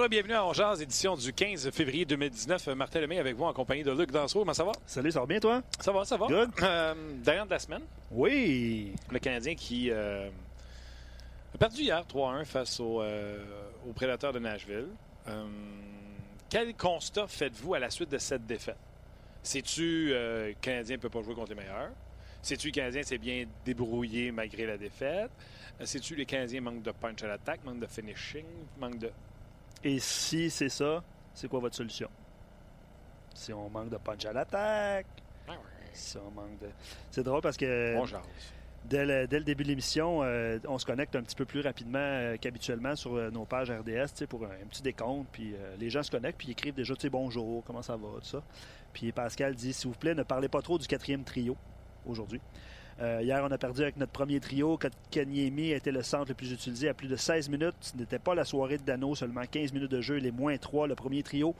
Bonjour et bienvenue à Ongears, édition du 15 février 2019. Martin Lemay avec vous en compagnie de Luc Dansereau. Comment ça va? Salut, ça va bien toi? Ça va, ça va. Good. Euh, Derrière de la semaine, Oui. le Canadien qui euh, a perdu hier 3-1 face au, euh, aux Prédateurs de Nashville. Euh, quel constat faites-vous à la suite de cette défaite? Sais-tu le Canadien ne peut pas jouer contre les meilleurs? Sais-tu le Canadien s'est bien débrouillé malgré la défaite? Sais-tu les Canadiens manquent de punch à l'attaque, manquent de finishing, manquent de... Et si c'est ça, c'est quoi votre solution? Si on manque de punch à l'attaque, si on manque de. C'est drôle parce que Bon dès, le, dès le début de l'émission, euh, on se connecte un petit peu plus rapidement euh, qu'habituellement sur euh, nos pages RDS pour un, un petit décompte. Puis les gens se connectent puis ils écrivent déjà bonjour, comment ça va, tout ça. Puis Pascal dit s'il vous plaît, ne parlez pas trop du quatrième trio aujourd'hui. Euh, hier, on a perdu avec notre premier trio. Kanyemi était le centre le plus utilisé à plus de 16 minutes. Ce n'était pas la soirée de Dano, seulement 15 minutes de jeu. Les moins 3, le premier trio.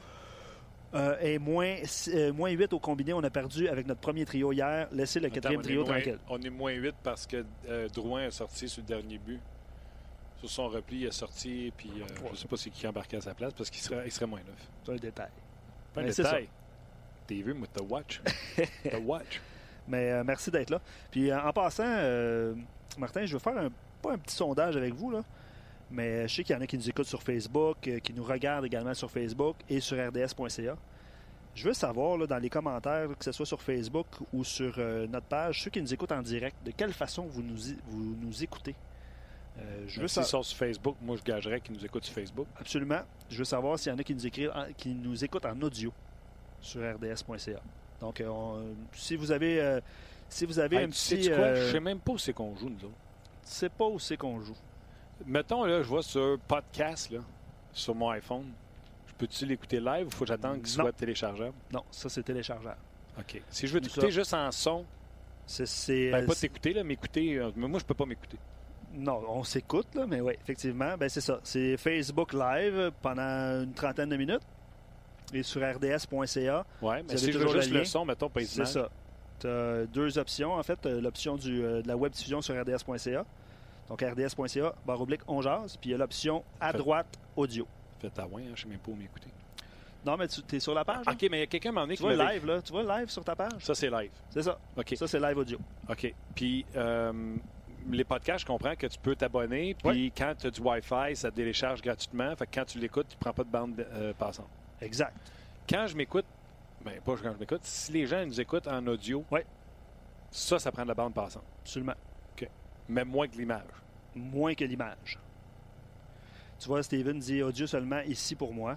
Euh, et moins, euh, moins 8 au combiné, on a perdu avec notre premier trio hier. Laissez le quatrième Attends, trio moins- tranquille. On est moins 8 parce que Drouin est sorti sur le dernier but. Sur son repli, il est sorti, puis euh, je ne sais pas c'est qui embarqué à sa place parce qu'il serait, il serait moins 9. C'est un détail. Pas un Mais détail. T'es vu, moi, the watch. the watch. Mais euh, merci d'être là. Puis euh, en passant, euh, Martin, je veux faire un, pas un petit sondage avec vous, là, mais je sais qu'il y en a qui nous écoutent sur Facebook, qui nous regardent également sur Facebook et sur rds.ca. Je veux savoir là, dans les commentaires, que ce soit sur Facebook ou sur euh, notre page, ceux qui nous écoutent en direct, de quelle façon vous nous, vous nous écoutez? Euh, je veux S'ils sa- sont sur Facebook, moi, je gagerais qu'ils nous écoutent sur Facebook. Absolument. Je veux savoir s'il y en a qui nous, écrivent en- qui nous écoutent en audio sur rds.ca. Donc, euh, on- si vous avez, euh, si vous avez Hey, un petit... quoi? euh, Je sais même pas où c'est qu'on joue, nous autres. tu sais pas où c'est qu'on joue. Mettons, là, je vois sur podcast, là, sur mon iPhone. Je peux-tu l'écouter live ou faut que j'attende qu'il soit téléchargeable? Non, ça, c'est téléchargeable. OK. Si je veux t'écouter juste en son, C'est, ben, pas t'écouter, là, m'écouter. euh, mais moi, je peux pas m'écouter. non, on s'écoute, là, mais oui, effectivement, ben, c'est ça. C'est Facebook Live pendant une trentaine de minutes et sur rds.ca. Ouais, mais si je veux le juste le son, mettons, pas C'est ça. Tu as deux options, en fait. L'option euh, de la web diffusion sur rds.ca. Donc, rds.ca, barre oblique, on jase. Puis il y a l'option à droite, audio. Faites à ouais, hein, je sais même pas où m'écouter. Non, mais tu es sur la page. là? OK, mais il y a quelqu'un m'a donné Tu qui vois live, là? Tu vois le live sur ta page? Ça, c'est live. C'est ça. OK. Ça, c'est live audio. OK. Puis, euh, les podcasts, je comprends que tu peux t'abonner. Puis, quand tu as du Wi-Fi, ça te télécharge gratuitement. Fait que quand tu l'écoutes, tu prends pas de bande euh, passante. Exact. Quand je m'écoute, ben, pas quand je m'écoute, si les gens nous écoutent en audio, Ouais. ça, ça prend de la bande passante. Absolument. Même moins que l'image. Moins que l'image. Tu vois, Steven dit audio seulement ici pour moi.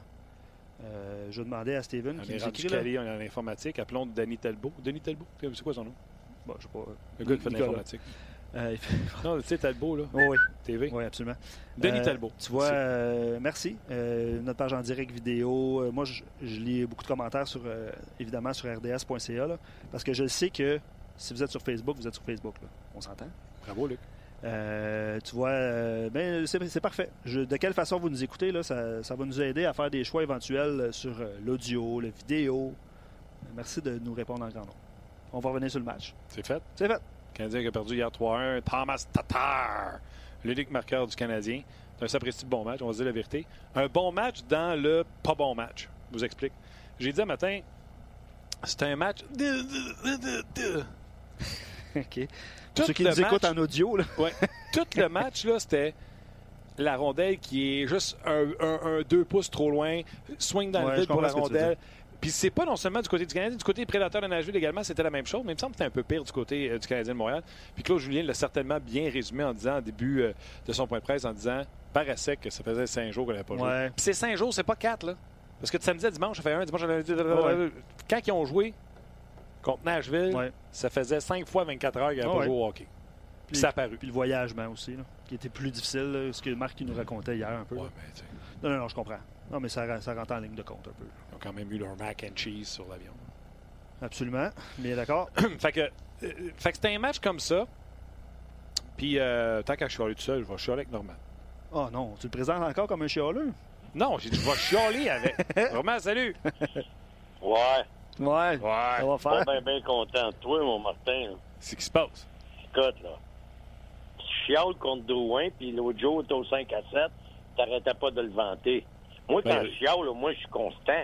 Euh, je demandais à Steven On qui est nous rendu écrit là. calé en informatique. Appelons Denis Talbot. Denis Talbot, c'est quoi son nom? Bon, je sais pas. Le gars qui fait de l'informatique. Euh, Non, tu sais, Talbot, là, Oh, oui, TV. oui, absolument. Denis Euh, Talbot. Tu vois, euh, merci. Euh, notre page en direct vidéo. Moi, je, je lis beaucoup de commentaires sur, évidemment, sur rds.ca. là, parce que je sais que si vous êtes sur Facebook, vous êtes sur Facebook. là. On s'entend? Bravo, Luc. Tu vois, ben, c'est parfait. Je- de quelle façon vous nous écoutez, là, ça, ça va nous aider à faire des choix éventuels sur l'audio, la vidéo. Merci de nous répondre en grand nombre. On va revenir sur le match. C'est fait. C'est fait. Canadien qui a perdu hier 3-1. Thomas Tatar, l'unique marqueur du Canadien. C'est un sapristi de bon match, on va se dire la vérité. Un bon match dans le pas bon match. Je vous explique. J'ai dit un matin, c'était un match. OK. Tout ceux qui nous écoutent en audio, là. Ouais. Tout le match, là, c'était la rondelle qui est juste un, un, un deux pouces trop loin, swing dans Ouais, le vide pour la rondelle. Puis c'est pas non seulement du côté du Canadien, du côté des prédateurs de Nashville également, c'était la même chose, mais il me semble que c'était un peu pire du côté euh, du Canadien de Montréal. Puis Claude Julien l'a certainement bien résumé en disant, au début euh, de son point de presse, en disant, paraissait que ça faisait cinq jours qu'on n'avait pas joué. Ouais. Puis c'est cinq jours, c'est pas quatre, là. Parce que de samedi à dimanche, ça fait un, dimanche à lundi. Ouais. Quand ils ont joué contre Nashville, Ouais. ça faisait cinq fois 24 heures qu'ils n'avaient pas joué au hockey. Puis ça a paru. Puis le voyagement aussi, là, qui était plus difficile, là, ce que Marc nous racontait hier un peu. Là. mais Non, non, non, je comprends. Non, mais ça, ça rentre en ligne de compte un peu. Quand même eu leur mac and cheese sur l'avion. Absolument. Mais d'accord. fait que, euh, fait que c'était un match comme ça. Puis euh, tant qu'à chialer tout seul, je vais chialer avec Norman. Oh non, tu le présentes encore comme un chialeux? Non, j'ai dit je vais chialer avec. Norman, salut! Ouais, Ouais. Ça Ouais. va pas faire. bien ben content de toi, mon Martin. C'est ce qui se passe? Écoute, là. Tu chiales contre Drouin, puis l'autre jour, t'es au 5 à 7, t'arrêtais pas de le vanter. Moi, quand Ben, je chiale, là, moi, je suis constant.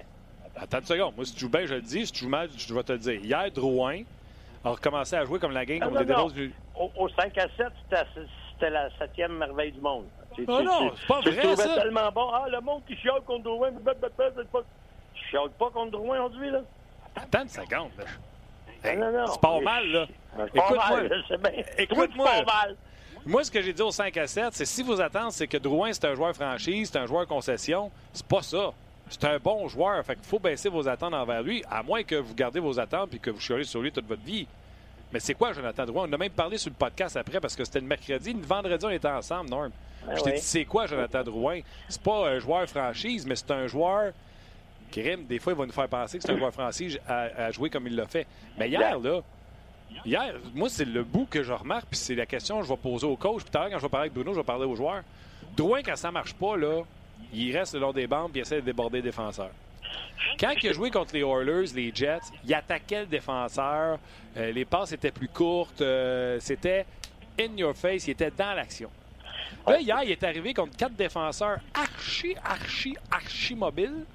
Attends une seconde. Moi, si tu joues bien, je le dis. Si tu joues mal, je vais te le dire. Hier, Drouin a recommencé à jouer comme la game Ah, non, non. Du. Au, au 5 à 7, c'était la septième merveille du monde. Ah tu- non, c'est pas vrai, ça. tellement bon. Ah, le monde qui chiale contre Drouin. Tu chiales pas contre Drouin aujourd'hui, là? Attends une seconde. Hey, non, non. c'est pas mal, là. Écoute-moi. Écoute-moi. c'est pas mal. Moi, ce que j'ai dit au 5 à 7, c'est si vos attentes, c'est que Drouin, c'est un joueur franchise, c'est un joueur concession, c'est pas ça. C'est un bon joueur. Fait qu'il faut baisser vos attentes envers lui, à moins que vous gardez vos attentes et que vous chialez sur lui toute votre vie. Mais c'est quoi, Jonathan Drouin? On a même parlé sur le podcast après parce que c'était le mercredi. Le vendredi, on était ensemble, Norm. Ah Je t'ai oui. dit, c'est quoi, Jonathan Drouin? C'est pas un joueur franchise, mais c'est un joueur. Grim, des fois, il va nous faire penser que c'est un joueur franchise à, à jouer comme il l'a fait. Mais hier, là, hier, moi, c'est le bout que je remarque, puis c'est la question que je vais poser au coach. Puis tout à l'heure, quand je vais parler avec Bruno, je vais parler aux joueurs. Drouin, quand ça marche pas, là, il reste le long des bandes il essaie de déborder les défenseurs. Quand il a joué contre les Oilers, les Jets, il attaquait le défenseur. euh, les passes étaient plus courtes. euh, C'était in your face. Il était dans l'action. Là, hier, il est arrivé contre quatre défenseurs archi, archi, archi mobiles.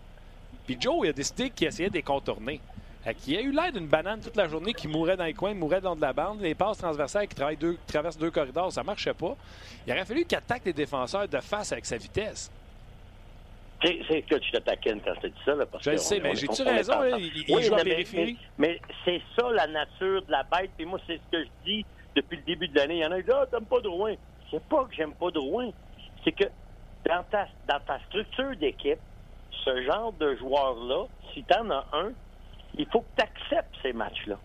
Puis Joe, il a décidé qu'il essayait de les contourner. Qu'il a eu l'air d'une banane toute la journée qui mourait dans les coins, mourait dans de la bande. Les passes transversales qui deux, qui traversent deux corridors, ça marchait pas. Il aurait fallu qu'il attaque les défenseurs de face avec sa vitesse. C'est que tu te taquines quand je te dis ça. Là, parce Je le que sais, on- mais j'ai-tu raison, là? Il- il joue mais- périphérie? Mais, mais c'est ça la nature de la bête. Puis moi, c'est ce que je dis depuis le début de l'année. Il y en a qui disent Ah, t'aimes pas Drouin. C'est pas que j'aime pas Drouin. C'est que dans ta, dans ta structure d'équipe, ce genre de joueur-là, si t'en as un, il faut que tu acceptes ces matchs-là.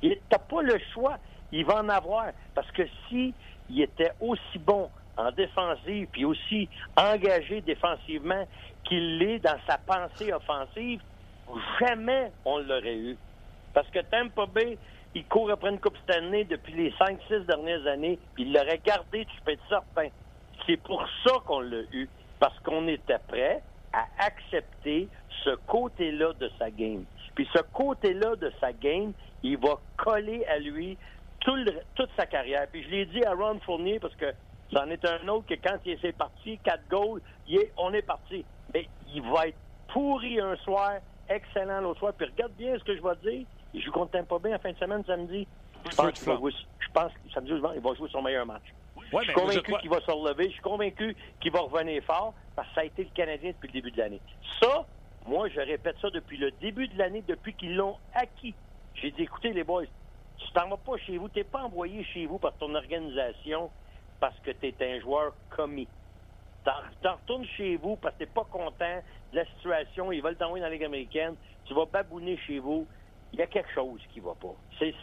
Tu n'as pas le choix. Il va en avoir. Parce que si il était aussi bon en défensive puis aussi engagé défensivement qu'il l'est dans sa pensée offensive, jamais on l'aurait eu. Parce que Tampa Bay, il court après une Coupe Stanley depuis les 5-6 dernières années, puis il l'aurait gardé, tu peux être certain. C'est pour ça qu'on l'a eu. Parce qu'on était prêt à accepter ce côté-là de sa game. Puis ce côté-là de sa game, il va coller à lui tout toute sa carrière. Puis je l'ai dit à Ron Fournier parce que c'en est un autre que quand il s'est parti, quatre goals, il est- on est parti. Mais il va être pourri un soir, excellent l'autre soir. Puis regarde bien ce que je vais te dire. Il joue contre pas bien en fin de semaine samedi. Je pense qu'il va jouer, je pense que samedi ou il va jouer son meilleur match. Ouais, je suis convaincu qu'il va se relever. Je suis convaincu qu'il va revenir fort parce que ça a été le Canadien depuis le début de l'année. Ça, moi, je répète ça depuis le début de l'année, depuis qu'ils l'ont acquis. J'ai dit, écoutez, les boys, tu t'en vas pas chez vous, t'es pas envoyé chez vous par ton organisation parce que tu es un joueur commis. T'en retournes chez vous parce que t'es pas content de la situation, ils veulent t'envoyer dans la Ligue américaine, tu vas babouner chez vous. Il y a quelque chose qui va pas. C'est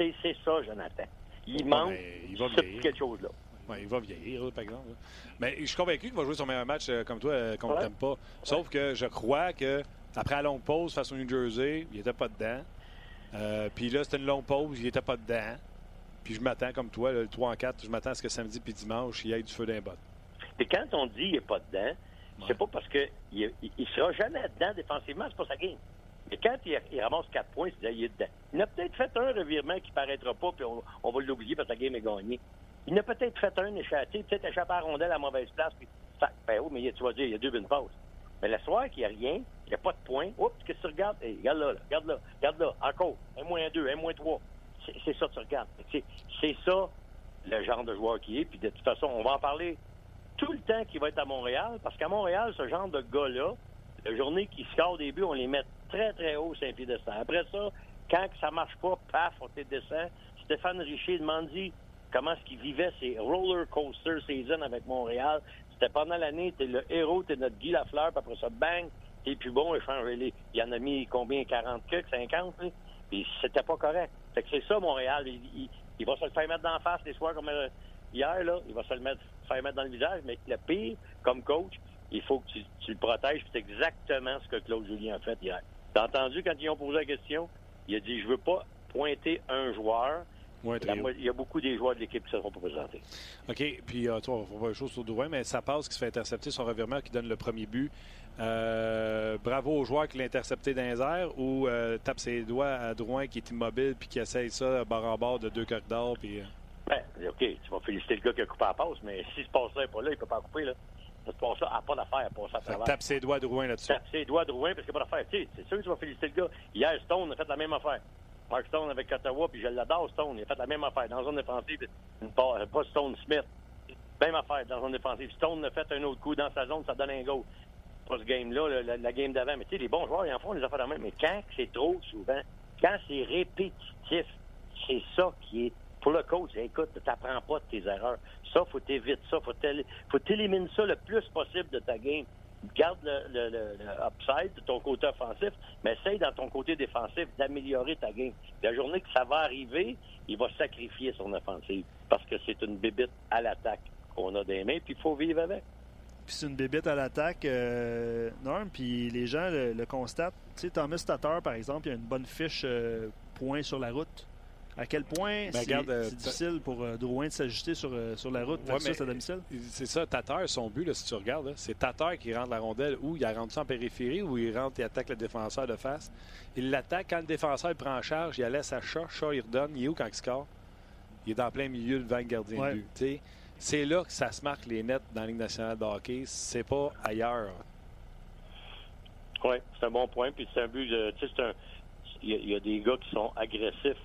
ça, Jonathan. Il Ouais, manque il va quelque chose-là. Ouais, il va vieillir, là, par exemple. là. Mais je suis convaincu qu'il va jouer son meilleur match euh, comme toi, euh, qu'on Ouais. t'aime pas. Sauf que je crois que après la longue pause face au New Jersey, il était pas dedans. Euh, puis là, c'était une longue pause, il était pas dedans. Puis je m'attends, comme toi, là, le 3 en 4, je m'attends à ce que samedi puis dimanche, il y ait du feu d'un bot. Et quand on dit il n'est pas dedans, c'est pas parce qu'il il, il sera jamais dedans défensivement, c'est pas sa game. Mais quand il, il ramasse 4 points, c'est il est dedans. Il a peut-être fait un revirement qui paraîtra pas, puis on, on va l'oublier parce que la game est gagnée. Il a peut-être fait un échappé, peut-être échappé à la rondelle à la mauvaise place, puis ça, ben oui, mais tu vas dire, il y a deux bonnes passes. Mais le soir qu'il n'y a rien, il n'y a pas de points, oups, qu'est-ce que tu regardes? Hey, regarde là, là, regarde là, regarde là, encore, un moins deux, un moins trois. C'est ça que tu regardes. C'est ça le genre de joueur qui est, puis de toute façon, on va en parler tout le temps qu'il va être à Montréal, parce qu'à Montréal, ce genre de gars-là, la journée qui score des buts, on les met très, très haut sur un piédestal. Après ça, quand ça marche pas, paf, on te descend. Stéphane Richer demande comment est-ce qu'il vivait ses roller coaster season avec Montréal. C'était pendant l'année, t'es le héros, t'es notre Guy Lafleur, puis après ça, bang, t'es plus bon, il y en a mis combien, 40 cucs, 50, puis c'était pas correct. Fait que c'est ça, Montréal. Il, va se le faire mettre d'en face les soirs comme euh, hier, là. Il va se le faire mettre dans le visage, mais le pire, comme coach, il faut que tu, le protèges, c'est exactement ce que Claude Julien a fait hier. T'as entendu quand ils ont posé la question? Il a dit, je veux pas pointer un joueur, il y a beaucoup des joueurs de l'équipe qui se seront présentés. OK. Puis, euh, toi, on va une chose sur Drouin, mais ça passe qui se fait intercepter son revirement qui donne le premier but. Euh, bravo au joueur qui l'a intercepté dans les airs ou euh, tape ses doigts à Drouin qui est immobile puis qui essaye ça bord en bord de deux corridors. Puis, ben, OK. Tu vas féliciter le gars qui a coupé la passe, mais si ce passe-là n'est pas là, il ne peut pas couper. Là. Ce passe-là n'a pas d'affaire à passer à travers. Tape ses doigts à Drouin là-dessus. Tape ses doigts à Drouin parce qu'il n'y a pas d'affaire. C'est sûr que tu vas féliciter le gars. Hier, Stone a fait la même affaire. Mark Stone avec Ottawa, puis je l'adore, Stone. Il a fait la même affaire. Dans la zone défensive, pas, pas Stone Smith. Même affaire dans la zone défensive. Stone a fait un autre coup dans sa zone, ça donne un goal. Pas ce game-là, la, game d'avant. Mais tu sais, les bons joueurs, ils en font des affaires de même. Mais quand c'est trop souvent, quand c'est répétitif, c'est ça qui est. Pour le coach, écoute, tu n'apprends pas de tes erreurs. Ça, faut t'éviter ça. Faut t'éliminer ça le plus possible de ta game garde le, upside de ton côté offensif, mais essaye dans ton côté défensif d'améliorer ta game. La journée que ça va arriver, il va sacrifier son offensive parce que c'est une bébite à l'attaque qu'on a des mains, puis il faut vivre avec. Puis c'est une bébite à l'attaque, euh, Norm, puis les gens le, constatent. Tu sais, Thomas Tatar, par exemple, il a une bonne fiche euh, point sur la route. À quel point ben, c'est euh, difficile pour euh, Drouin de s'ajuster sur, euh, sur la route? Versus à domicile? C'est ça, Tatar, son but, là, si tu regardes, c'est Tatar qui rentre la rondelle ou il rentre ça en périphérie ou il rentre et attaque le défenseur de face. Il l'attaque quand le défenseur prend en charge, il la laisse à chat, chat il redonne. Il est où quand il score? Il est dans plein milieu devant le gardien de but. C'est là que ça se marque les nets dans la Ligue nationale de hockey. C'est pas ailleurs. Oui, c'est un bon point. Puis c'est un but, tu sais, il y, a des gars qui sont agressifs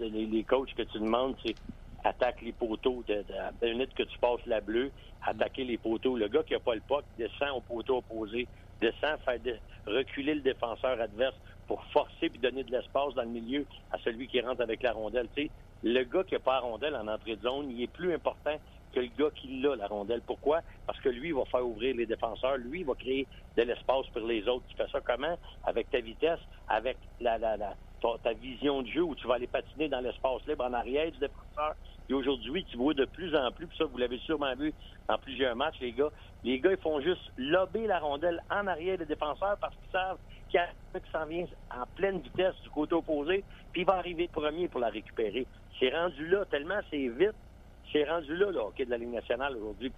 les, coachs que tu demandes, c'est attaque les poteaux. De, minute que tu passes la bleue, attaquer les poteaux. Le gars qui n'a pas le puck descend au poteau opposé, descend, faire reculer le défenseur adverse pour forcer puis donner de l'espace dans le milieu à celui qui rentre avec la rondelle. le gars qui n'a pas la rondelle en entrée de zone, il est plus important que le gars qui l'a, la rondelle. Pourquoi? Parce que lui, il va faire ouvrir les défenseurs. Lui, il va créer de l'espace pour les autres. Tu fais ça comment? Avec ta vitesse, avec la, la, ta, vision de jeu où tu vas aller patiner dans l'espace libre en arrière du défenseur. Et aujourd'hui, tu vois de plus en plus, puis ça, vous l'avez sûrement vu dans plusieurs matchs, les gars. Les gars, ils font juste lober la rondelle en arrière des défenseurs parce qu'ils savent qu'il y a un qui s'en vient en pleine vitesse du côté opposé, puis il va arriver premier pour la récupérer. C'est rendu là, tellement c'est vite, c'est rendu là, le hockey de la Ligue nationale aujourd'hui.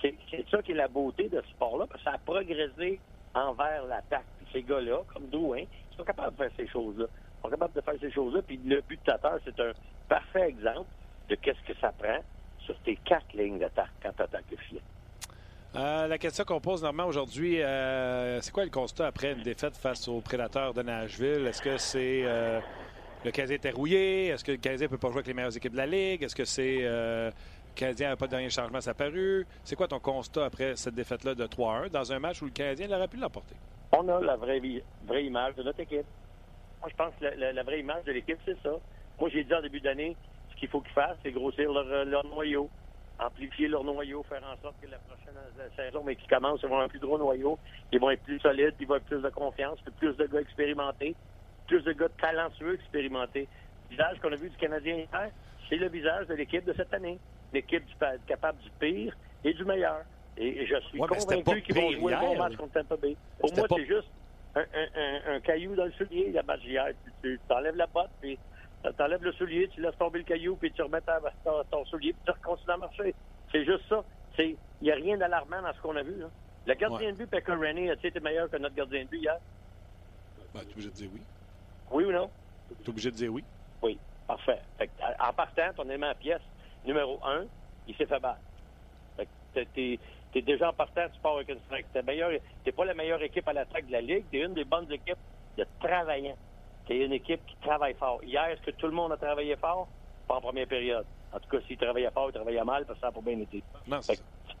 C'est ça qui est la beauté de ce sport-là, parce que ça a progressé envers l'attaque. Ces gars-là, comme Drouin, ils sont capables de faire ces choses-là sont capables de faire ces choses-là. Puis le but de Tatar, c'est un parfait exemple de qu'est-ce que ça prend sur tes quatre lignes d'attaque quand tu attaques le filet. Euh, la question qu'on pose normalement aujourd'hui, euh, c'est quoi le constat après une défaite face aux prédateurs de Nashville? Est-ce que c'est euh, le Canadien était rouillé? Est-ce que le Canadien ne peut pas jouer avec les meilleures équipes de la Ligue? Est-ce que c'est le Canadien n'a pas de dernier changement apparu? C'est quoi ton constat après cette défaite-là de 3-1 dans un match où le Canadien aurait pu l'emporter? On a la vraie, vraie image de notre équipe. Moi, je pense que la, vraie image de l'équipe, c'est ça. Moi, j'ai dit en début d'année, ce qu'il faut qu'ils fassent, c'est grossir leur, leur, noyau, amplifier leur noyau, faire en sorte que la prochaine saison, mais qui commence, ils vont avoir un plus gros noyau, ils vont être plus solides, ils vont avoir plus de confiance, plus de gars expérimentés, plus de gars talentueux expérimentés. Le visage qu'on a vu du Canadien hier, c'est le visage de l'équipe de cette année. L'équipe capable du pire et du meilleur. Et je suis convaincu qu'ils vont jouer un bon match contre Tampa Bay. Pour moi, c'est juste un, caillou dans le soulier, la match hier. Tu, t'enlèves la botte, puis t'enlèves le soulier, tu laisses tomber le caillou, puis tu remets ton, soulier, puis tu continues à marcher. C'est juste ça. Il n'y a rien d'alarmant dans ce qu'on a vu. Là. Le gardien de but, Pekka Rennie, a-t-il été meilleur que notre gardien de but hier? Ben, tu de dire oui. Oui ou non? Tu es obligé de dire oui. Oui, parfait. en partant, ton élément pièce numéro un, il s'est fait battre. Fait que tu es déjà en partant, tu pars avec une strike. Tu n'es pas la meilleure équipe à l'attaque de la Ligue. Tu es une des bonnes équipes de travaillants. Tu es une équipe qui travaille fort. Hier, est-ce que tout le monde a travaillé fort? Pas en première période. En tout cas, s'il travaillait fort, il travaillait mal, parce que ça n'a pas bien été. Non,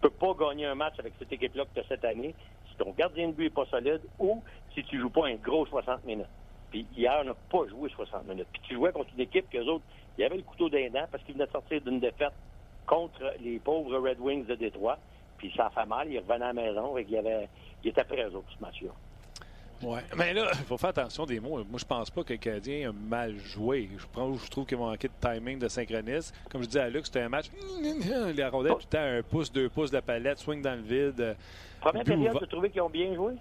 peux pas gagner un match avec cette équipe-là que tu as cette année si ton gardien de but n'est pas solide ou si tu joues pas un gros 60 minutes. Puis hier, on n'a pas joué 60 minutes. Puis tu jouais contre une équipe que autres, il y avait le couteau d'un dent parce qu'ils venaient de sortir d'une défaite contre les pauvres Red Wings de Détroit. Puis ça a fait mal, ils revenaient à la maison et il, avait, il était prêt aux autres, ce match-là. Oui, mais là, il faut faire attention des mots. Moi, je pense pas que le Canadien a mal joué. Je, prends, je trouve qu'il manquer de timing, de synchronisme. Comme je dis à Luc, c'était un match. Les rondelles tout le temps un pouce, deux pouces de la palette, swing dans le vide. Première période, tu trouvais qu'ils ont bien joué?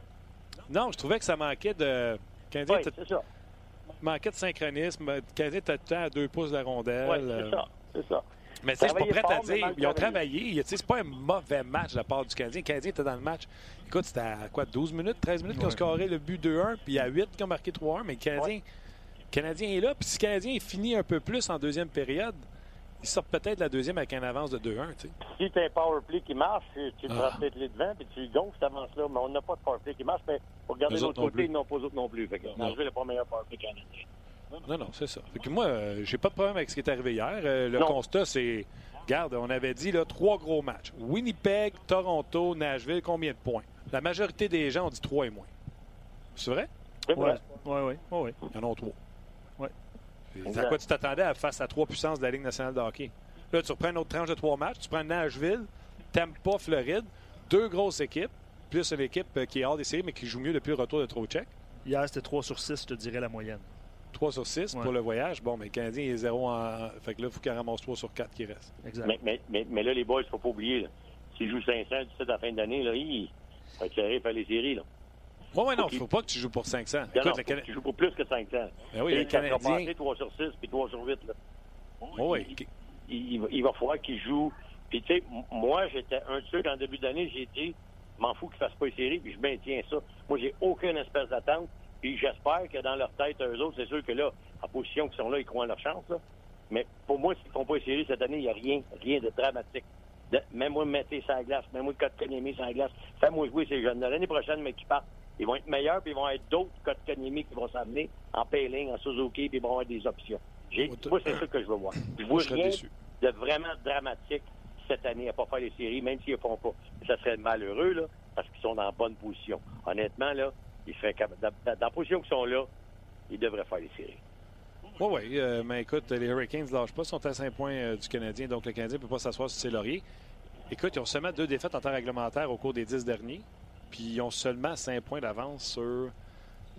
Non, je trouvais que ça manquait de. Canadien oui, c'est ça. Manquait de synchronisme. Le Canadien était tout le temps à deux pouces de la rondelle. Oui, c'est ça. C'est ça. Mais je suis pas prêt à dire. Ils ont travaillé. C'est pas un mauvais match de la part du Canadien. Le Canadien était dans le match. Écoute, c'était à quoi, 12 minutes, 13 minutes qu'ils ont scoré le but 2-1, puis il y a 8 qui ont marqué 3-1. Mais le Canadien, Canadien est là. Puis si le Canadien finit un peu plus en deuxième période, il sort peut-être la deuxième avec un avance de 2-1. Si tu as un power play qui marche, tu te ah. peut-être les devant, puis tu gonfles cette avance-là. Mais on n'a pas de power play qui marche. Mais pour regarder l'autre côté, ils n'ont pas autres non plus. Fait que le pas meilleur power play canadien. Non, non, c'est ça. Fait que moi, euh, j'ai pas de problème avec ce qui est arrivé hier. Euh, le constat, c'est Regarde, on avait dit là, trois gros matchs. Winnipeg, Toronto, Nashville, combien de points? La majorité des gens ont dit trois et moins. C'est vrai? Oui, oui, oui. Ouais, Ils en ont trois. Oui. À quoi tu t'attendais face à trois puissances de la Ligue nationale de hockey? Là, tu reprends une autre tranche de trois matchs. Tu prends Nashville, Tampa, Floride, deux grosses équipes, plus une équipe euh, qui est hors des séries, mais qui joue mieux depuis le retour de Trocheck. Hier, c'était 3 sur 6, je te dirais la moyenne. 3 sur 6 pour le voyage? Bon, mais le Canadien est 0 en. Fait que là, il faut qu'il ramasse 3 sur 4 qui reste. Exact. Mais, mais, mais, là, les boys, il ne faut pas oublier. S'ils jouent 500 à la fin d'année, là, il va être serré faire les séries. Là. Oui, oui, non, il ne faut pas que tu joues pour 500. Non, Écoute, tu joues pour plus que 500. Ben oui, le Canadien... 3 sur 6 puis 3 sur 8. Là. oui. Il, il, il, va falloir qu'il joue. Puis, tu sais, moi, j'étais un de ceux, en début d'année, j'ai dit, m'en fous qu'ils ne fassent pas les séries, puis je maintiens ça. Moi, j'ai aucune espèce d'attente. Puis j'espère que dans leur tête, eux autres, c'est sûr que là, en position qu'ils sont là, ils croient en leur chance. Là. Mais pour moi, s'ils ne font pas les séries cette année, il n'y a rien, rien de dramatique. même moi, mettez ça glace, même moi, Kotkaniemi sur la glace. Fais-moi jouer ces jeunes L'année prochaine, mais qui partent, ils vont être meilleurs, puis ils vont être d'autres Kotkaniemi qui vont s'amener en Payling, en Suzuki, puis ils vont avoir des options. Moi, c'est ça que je veux voir. Je vois rien de vraiment dramatique cette année à pas faire les séries, même s'ils ne font pas. Ça serait malheureux, là, parce qu'ils sont dans la bonne position. Honnêtement, là, ils seraient dans, la position qu'ils sont là, ils devraient faire les séries. Oui, oui. Euh, mais écoute, les Hurricanes ne lâchent pas, sont à 5 points euh, du Canadien, donc le Canadien ne peut pas s'asseoir sur ses lauriers. Écoute, ils ont seulement deux défaites en temps réglementaire au cours des 10 derniers, puis ils ont seulement 5 points d'avance sur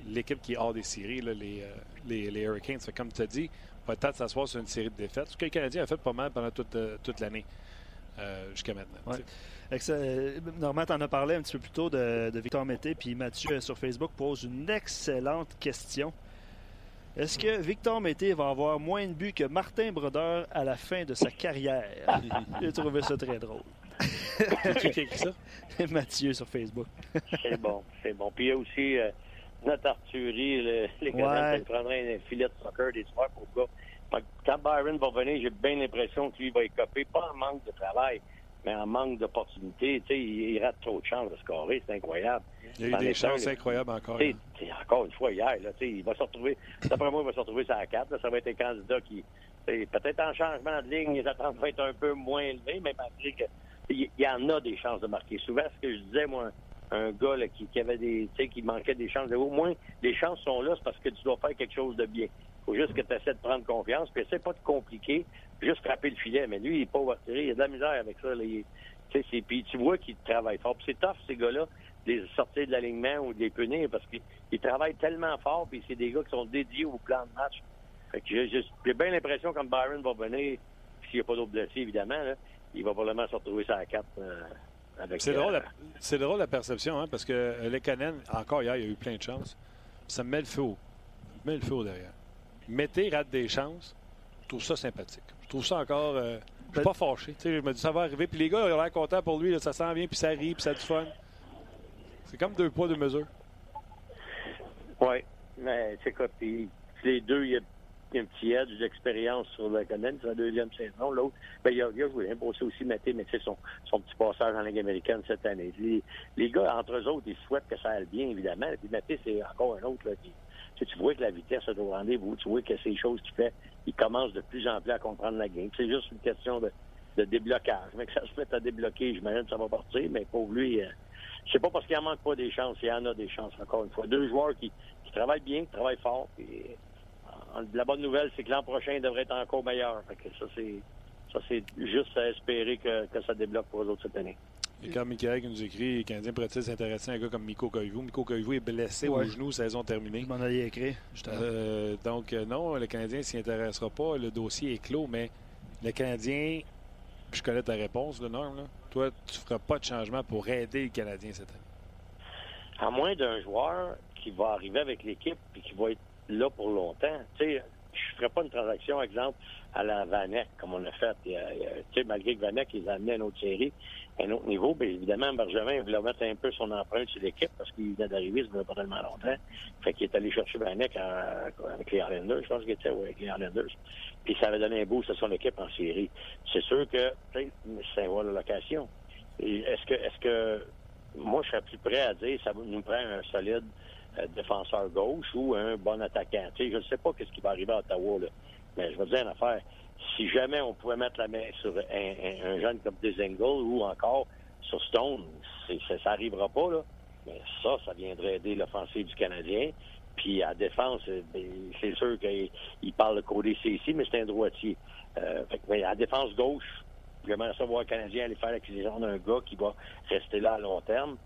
l'équipe qui est hors des séries, là, les, euh, les, les, Hurricanes. comme tu as dit, peut-être s'asseoir sur une série de défaites, ce que le Canadien a fait pas mal pendant toute, toute l'année jusqu'à maintenant. Normand en a parlé un petit peu plus tôt de, Victor Mété, puis Mathieu sur Facebook pose une excellente question. Est-ce que Victor Mété va avoir moins de buts que Martin Brodeur à la fin de sa carrière? J'ai trouvé ça très drôle. qui ça? Mathieu sur Facebook. c'est bon, c'est bon. Puis il y a aussi euh, notre Arthurie, le, les gars qui prendraient un filet de soccer des soirs pour le gars. Quand Byron va venir, j'ai bien l'impression qu'il va écoper, pas en manque de travail, mais en manque d'opportunités, tu sais, il, rate trop de chances de scorer, c'est incroyable. Il y a eu des chances incroyables encore. Encore une fois, hier, là, il va se retrouver, d'après moi, il va se retrouver sur la carte. ça va être un candidat qui, peut-être en changement de ligne, les attentes vont être un peu moins élevées, mais malgré que il y en a des chances de marquer. Souvent, ce que je disais, moi, un gars qui, avait des, qui manquait des chances, au moins, les chances sont là, c'est parce que tu dois faire quelque chose de bien. Il faut juste que tu essaies de prendre confiance, puis essaie pas de compliquer, juste frapper le filet. Mais lui, il est pas retiré, il a de la misère avec ça. Là, puis tu vois qu'il travaille fort. Puis c'est tough, ces gars-là, de les sortir de l'alignement ou de les punir parce qu'ils travaillent tellement fort, puis c'est des gars qui sont dédiés au plan de match. J'ai bien l'impression, quand Byron va venir, s'il n'y a pas d'autres blessés, évidemment, il va probablement se retrouver sur la carte. Euh, c'est drôle, la, drôle la perception, hein, parce que euh, les Canadiens, encore hier, il y a eu plein de chances. Ça me met le feu au, met le feu derrière. Mettez rate des chances. Je trouve ça sympathique. Je trouve ça encore. Euh, je suis pas fâché. je me dis ça va arriver. Puis les gars, ils ont l'air contents pour lui. ça sent bien, puis ça rit, puis ça a du fun. C'est comme deux poids, deux mesures. Oui. Mais c'est quoi? Puis les deux, il y a un petit edge d'expérience sur le. C'est la deuxième saison. L'autre, ben, il a, il a joué. Hein, aussi Mété, mais c'est son, son petit passage en Ligue américaine cette année. Les, les, gars, entre eux autres, ils souhaitent que ça aille bien, évidemment. Puis Mété, c'est encore un autre là, tu vois que la vitesse est au rendez-vous. Tu vois que ces choses qu'il fait, il commence de plus en plus à comprendre la game. C'est juste une question de, de déblocage. Mais que ça se fait à débloquer, j'imagine que ça va partir, mais pour lui, euh, sais pas parce qu'il en manque pas des chances, il y en a des chances, encore une fois. Deux joueurs qui, qui travaillent bien, qui travaillent fort. Puis, la bonne nouvelle, c'est que l'an prochain il devrait être encore meilleur. Fait que ça, c'est ça, c'est juste à espérer que, que ça débloque pour eux autres cette année. Et quand Michael qui nous écrit, les Canadiens pourraient-ils s'intéresser à un gars comme Miko Koivu? Miko Koivu est blessé au genou, saison terminée. Je m'en allais écrire, euh, donc, euh, non, le Canadien s'y intéressera pas. Le dossier est clos, mais le Canadien, je connais ta réponse, le Norm, là. toi, tu feras pas de changement pour aider le Canadien cette année. À moins d'un joueur qui va arriver avec l'équipe et qui va être là pour longtemps. Tu sais, je ferais pas une transaction, exemple, à la Vanek, comme on a fait. Tu sais, malgré que Vanek, ils a amené à une autre série, un autre niveau, bien évidemment, Bergevin voulait mettre un peu son empreinte sur l'équipe parce qu'il venait d'arriver, ça ne pas tellement longtemps. Fait qu'il est allé chercher Vanek avec les Islanders, je pense qu'il était avec les Islanders. Puis ça avait donné un boost à son équipe en série. C'est sûr que c'est un la location. Est-ce que est-ce que moi je serais plus prêt à dire ça nous prend un solide défenseur gauche ou un bon attaquant. Je ne sais pas ce qui va arriver à Ottawa, mais je vais dire une affaire si jamais on pouvait mettre la main sur un, jeune comme Desingle ou encore sur Stone, ça n'arrivera pas, là. Mais ça, ça viendrait aider l'offensive du Canadien. Puis à défense, euh, ben, c'est sûr qu'il parle de Cody ici, mais c'est un droitier. Euh, fait à défense gauche, j'aimerais savoir le Canadien aller faire l'acquisition d'un gars qui va rester là à long terme.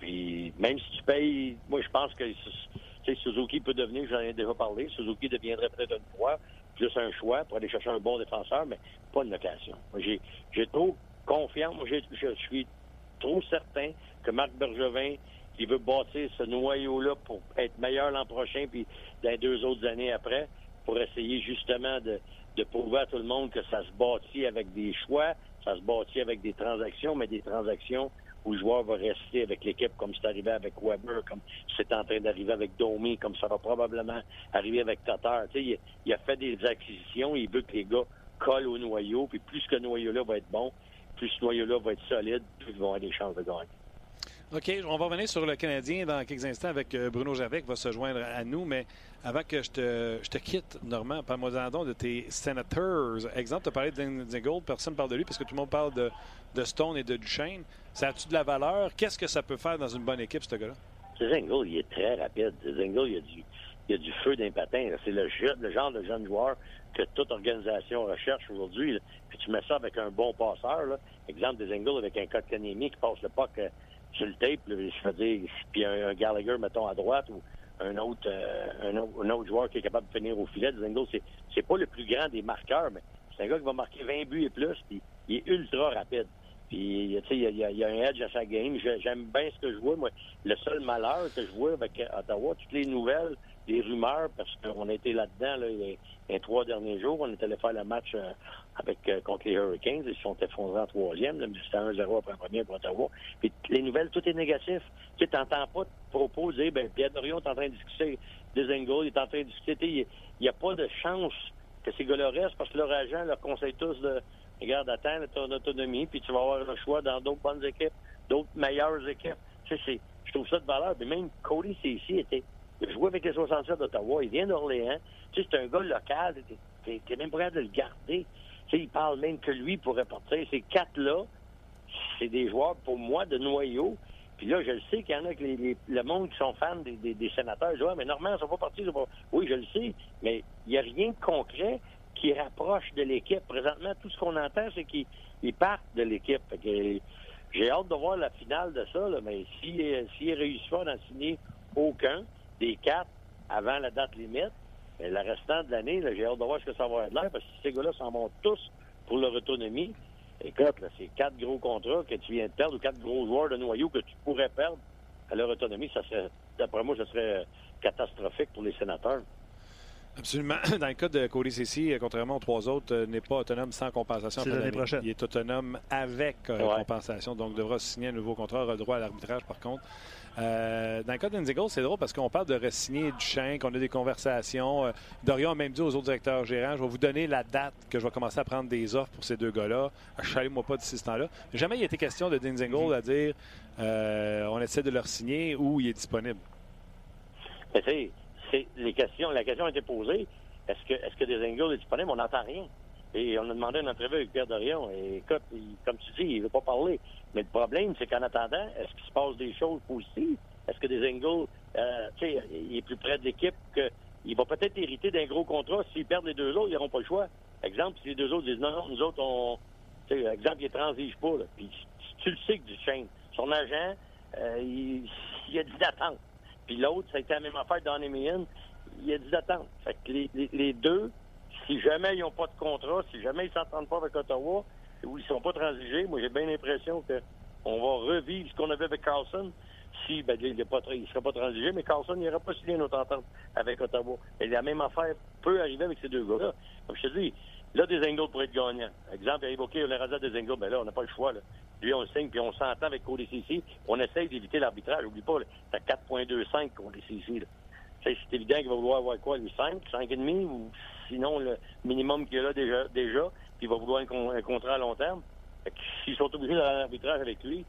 Puis même si tu payes, moi je pense que Suzuki peut devenir, j'en ai déjà parlé, Suzuki deviendrait peut-être une fois juste un choix pour aller chercher un bon défenseur, mais pas une location. J'ai, trop confiance, moi, je suis trop certain que Marc Bergevin, il veut bâtir ce noyau-là pour être meilleur l'an prochain, puis dans les deux autres années après, pour essayer justement de, de prouver à tout le monde que ça se bâtit avec des choix, ça se bâtit avec des transactions, mais des transactions où le joueur va rester avec l'équipe comme c'est arrivé avec Weber, comme c'est en train d'arriver avec Domi, comme ça va probablement arriver avec Tatar. Il, a fait des acquisitions, il veut que les gars collent au noyau, puis plus ce noyau-là va être bon, plus ce noyau-là va être solide, plus ils vont avoir des chances de gagner. OK, on va revenir sur le Canadien dans quelques instants avec euh, Bruno Javec qui va se joindre à nous, mais avant que je te, je te quitte, Normand, parle-moi de tes Senators. Exemple, tu as parlé de Gold, personne ne parle de lui parce que tout le monde parle de, de Stone et de Duchesne. Ça a-tu de la valeur? Qu'est-ce que ça peut faire dans une bonne équipe, ce gars-là? Zingold, il est très rapide. Zingold, il a du, il a du feu d'un patin. C'est le, genre de jeune joueur que toute organisation recherche aujourd'hui. Puis tu mets ça avec un bon passeur. Là. Exemple, des avec un Kotkaniemi qui passe le puck euh, sur le tape, je dire, puis un, Gallagher, mettons, à droite, ou un autre, euh, un, autre, joueur qui est capable de finir au filet. Zingo, c'est, c'est pas le plus grand des marqueurs, mais c'est un gars qui va marquer 20 buts et plus, puis il est ultra rapide. Puis, tu sais, il y, y, a un edge à sa game. J'aime bien ce que je vois. Moi, le seul malheur que je vois avec Ottawa, toutes les nouvelles, les rumeurs, parce qu'on a été là-dedans là, les, trois derniers jours. On est allé faire le match euh, avec euh, contre les Hurricanes. Ils se sont effondrés en troisième. mais c'était 1-0 après un premier pour Ottawa. Puis les nouvelles, tout est négatif. Tu sais, t'entends pas de propos dire, ben, Pierre Dorion est en train de discuter des Engels, il est en train de discuter. Il n'y a pas de chance que ces gars-là restent parce que leur agent leur conseille tous de regarde, attends ton autonomie, puis tu vas avoir le choix dans d'autres bonnes équipes, d'autres meilleures équipes. Tu sais, je trouve ça de valeur. Mais même Cody ici était joué avec les 67 d'Ottawa, il vient d'Orléans. Tu sais, c'est un gars local, t'es même prêt de le garder. Tu sais, il parle même que lui pourrait partir. Ces quatre-là, c'est des joueurs, pour moi, de noyau. Puis là, je le sais qu'il y en a que les, le monde qui sont fans des, des, sénateurs. Je dis, mais normalement, ça va partir. Oui, je le sais, mais il n'y a rien de concret qui rapproche de l'équipe. Présentement, tout ce qu'on entend, c'est qu'ils partent de l'équipe. J'ai hâte de voir la finale de ça, mais s'il si, réussit pas d'en signer aucun des quatre avant la date limite, mais le restant de l'année, j'ai hâte de voir ce que ça va être l'air, parce que ces gars-là s'en vont tous pour leur autonomie. Écoute, c'est quatre gros contrats que tu viens de perdre ou quatre gros joueurs de noyau que tu pourrais perdre à leur autonomie. Ça serait, d'après moi, ce serait catastrophique pour les sénateurs. Absolument. Dans le cas de Cody Ceci, contrairement aux trois autres, euh, n'est pas autonome sans compensation. l'année prochaine. Il est autonome avec euh, compensation, donc devra signer un nouveau contrat, aura droit à l'arbitrage par contre. Euh, dans le cas d'Indigo, c'est drôle parce qu'on parle de re-signer chien, qu'on a des conversations. Dorian a même dit aux autres directeurs gérants je vais vous donner la date que je vais commencer à prendre des offres pour ces deux gars-là. Chalez-moi pas d'ici ce temps-là. Jamais il a été question de Dinzingle à dire on essaie de leur signer ou il est disponible. Mais la question a été posée. Est-ce que, est-ce que des est disponibles? On n'entend rien. Et on a demandé une entrevue avec Pierre Dorion. Et écoute, comme tu dis, il veut pas parler. Mais le problème, c'est qu'en attendant, est-ce qu'il se passe des choses positives? Est-ce que des Engels, euh, tu sais, il est plus près de l'équipe que. Il va peut-être hériter d'un gros contrat. S'ils perdent les deux autres, ils n'auront pas le choix. Exemple, si les deux autres disent non, non, nous autres, on. Tu sais, exemple, ils transigent pas. Là. Puis tu le sais que du chaîne. Son agent, euh, il, il a dit d'attendre. Puis l'autre, ça a été la même affaire dans Meehan. Il a dit d'attendre. Fait que les, les, deux, si jamais ils n'ont pas de contrat, si jamais ils ne s'entendent pas avec Ottawa, ou ils ne sont pas transigés, moi j'ai bien l'impression qu'on va revivre ce qu'on avait avec Carlson. Si, ben, il ne serait pas transigé, mais Carlson n'ira pas signer une autre entente avec Ottawa. Et la même affaire peut arriver avec ces deux gars-là. Comme je te dis, là, des Angles pourraient être gagnants. Exemple, évoqué le rasade des Angles, ben là, on n'a pas le choix. Là. Lui, on signe, puis on s'entend avec CC. On essaye d'éviter l'arbitrage. N'oublie pas, c'est 4,25 CC. C'est évident qu'il va vouloir avoir quoi, lui, 5, 5,5, ou sinon le minimum qu'il a là déjà, déjà puis il va vouloir un, contrat à long terme. S'ils sont obligés d'aller à l'arbitrage avec lui,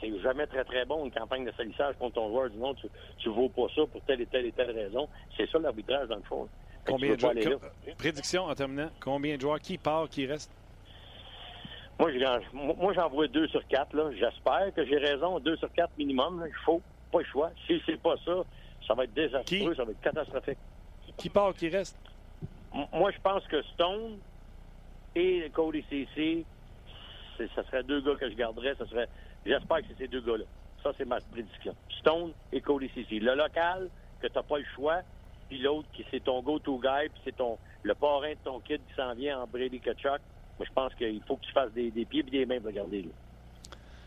c'est jamais très, très bon, une campagne de salissage contre ton joueur du. Tu ne vaux pas ça pour telle et telle et telle raison. C'est ça l'arbitrage, dans le fond. Combien de joueurs, prédiction en terminant, combien de joueurs qui part, qui reste? Moi, j'en vois deux sur quatre. J'espère que j'ai raison. Deux sur quatre minimum. Il faut pas le choix. Si c'est pas ça, ça va être désastreux, ça va être catastrophique. Qui part, qui reste? moi, je pense que Stone et Cody CC, ça serait deux gars que je garderais. Ça serait, j'espère que c'est ces deux gars-là. Ça, c'est ma prédiction. Stone et Cody CC. Le local, que tu n'as pas le choix, puis l'autre, qui c'est ton go-to guy, puis c'est ton le parrain de ton kid qui s'en vient en Brady Kachuk. Moi, je pense qu'il faut que tu fasses des, pieds et des mains pour regarder. Là.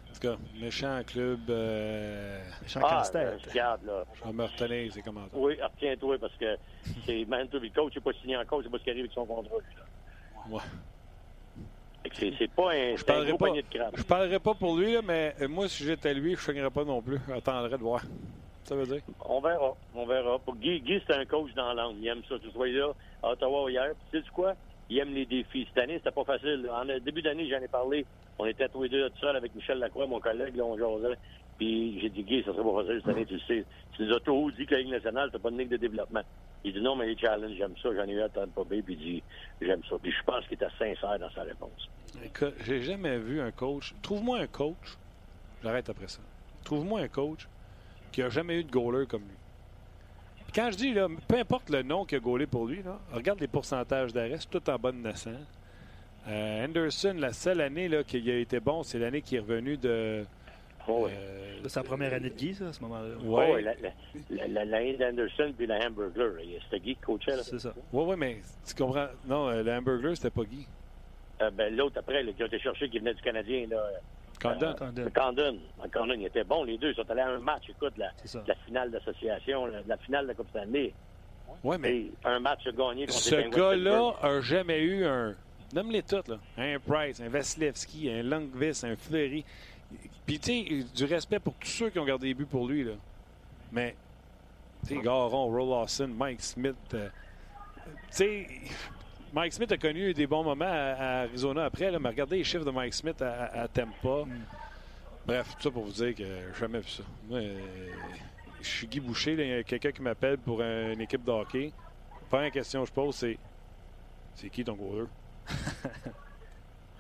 En tout cas, méchant club. Euh... Méchant ah, regarde, là. Je vais me retenir commentaires. Oui, retiens-toi parce que c'est Manitoba coach, c'est pas signé encore, c'est pas ce qui arrive avec son contrat. Là. Ouais. C'est pas un, je parlerai pas, de crabe. Je parlerai pas pour lui, là, mais moi, si j'étais lui, je ne pas non plus. J'attendrais de voir. Ça veut dire? On verra. On verra. Pour Guy, Guy c'est un coach dans l'âme. Il aime ça. Tu vois là, à Ottawa hier. Puis, tu sais quoi? Il aime les défis. Cette année, c'était pas facile. En début d'année, j'en ai parlé. On était tous les deux tout seuls avec Michel Lacroix, mon collègue, là, on jasait. Puis j'ai dit, Guy, ça serait pas facile cette année, tu le sais. Tu nous as toujours dit que la Ligue nationale, c'est pas une ligue de développement. Il dit non, mais les challenges, j'aime ça. J'en ai eu à Tampa Bay, puis il dit, j'aime ça. Puis je pense qu'il était sincère dans sa réponse. Écoute, j'ai jamais vu un coach. Trouve-moi un coach. J'arrête après ça. Trouve-moi un coach qui a jamais eu de goaler comme lui. quand je dis, là, peu importe le nom qu'il a gaulé pour lui, là, regarde les pourcentages d'arrêt, c'est tout en bonne naissance. Euh, Anderson, la seule année là, qu'il a été bon, c'est l'année qui est revenu de. Oh, euh, sa première année de Guy, ça, à ce moment-là. Oui, l'année d'Anderson puis la Hamburger. C'était Guy qui coachait. C'est ça. Oui, oui, mais tu comprends. Non, euh, le Hamburger, c'était pas Guy. Euh, ben, L'autre, après, là, qui a été cherché, qui venait du Canadien. Là, Condon. Euh, Condon. Condon. il était bon. Les deux ils sont allés à un match. Écoute, la, la finale d'association, la, la, finale de la Coupe Stanley. Oui, mais. un match gagné contre Ce gars-là a jamais eu un. Nomme-les toutes, là. Un Price, un Vasilevski, un Longvis, un Fleury. Puis, tu sais, du respect pour tous ceux qui ont gardé des buts pour lui, là. Mais, tu sais, Garon, Roll Lawson, Mike Smith. Euh, tu sais, Mike Smith a connu des bons moments à, Arizona après, là, mais regardez les chiffres de Mike Smith à, à Tampa. Mm. Bref, tout ça pour vous dire que j'ai jamais vu ça. Moi, euh, je suis Guy Boucher, il y a quelqu'un qui m'appelle pour une équipe de hockey. La première question que je pose, c'est c'est qui ton goaler?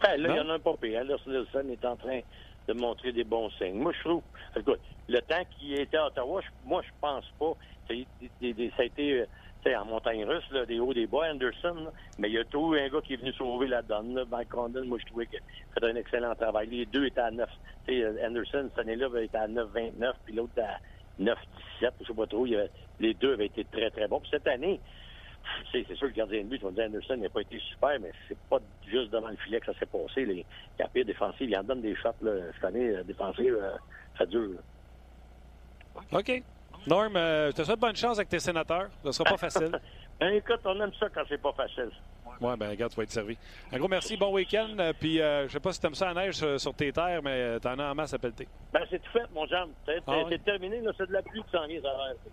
ben, là, il y en a un pas pire. Nelson est en train de montrer des bons signes. Moi, je trouve, le temps qu'il était à Ottawa, moi, je pense pas. Ça a été sais, en montagne russe, là, des hauts, des bas, Anderson, mais il y a tout un gars qui est venu sauver la donne. Mike Condon, moi, je trouvais qu'il fait un excellent travail. Les deux étaient à 9. sais, Anderson, cette année-là, était à 9,29, puis l'autre à 9,17, je sais pas trop. Les deux avaient été très, très bons. Puis cette année, c'est sûr que le gardien de but, on dit Anderson n'a pas été super, mais c'est pas juste devant le filet que ça s'est passé. Les capés défensifs, il en donne des shots cette année euh, défensive, euh, ça dure. OK. Norm, euh, je te souhaite bonne chance avec tes sénateurs. Ce sera pas facile. ben, écoute, on aime ça quand c'est pas facile. Oui, ben regarde, tu vas être servi. Un gros merci, bon week-end. Euh, puis, euh, je sais pas si tu aimes ça à neige sur, tes terres, mais t'en as en masse à pelleter. Ben, c'est tout fait, mon jambe. C'est ah terminé, là. C'est de la pluie qui s'en vient, ça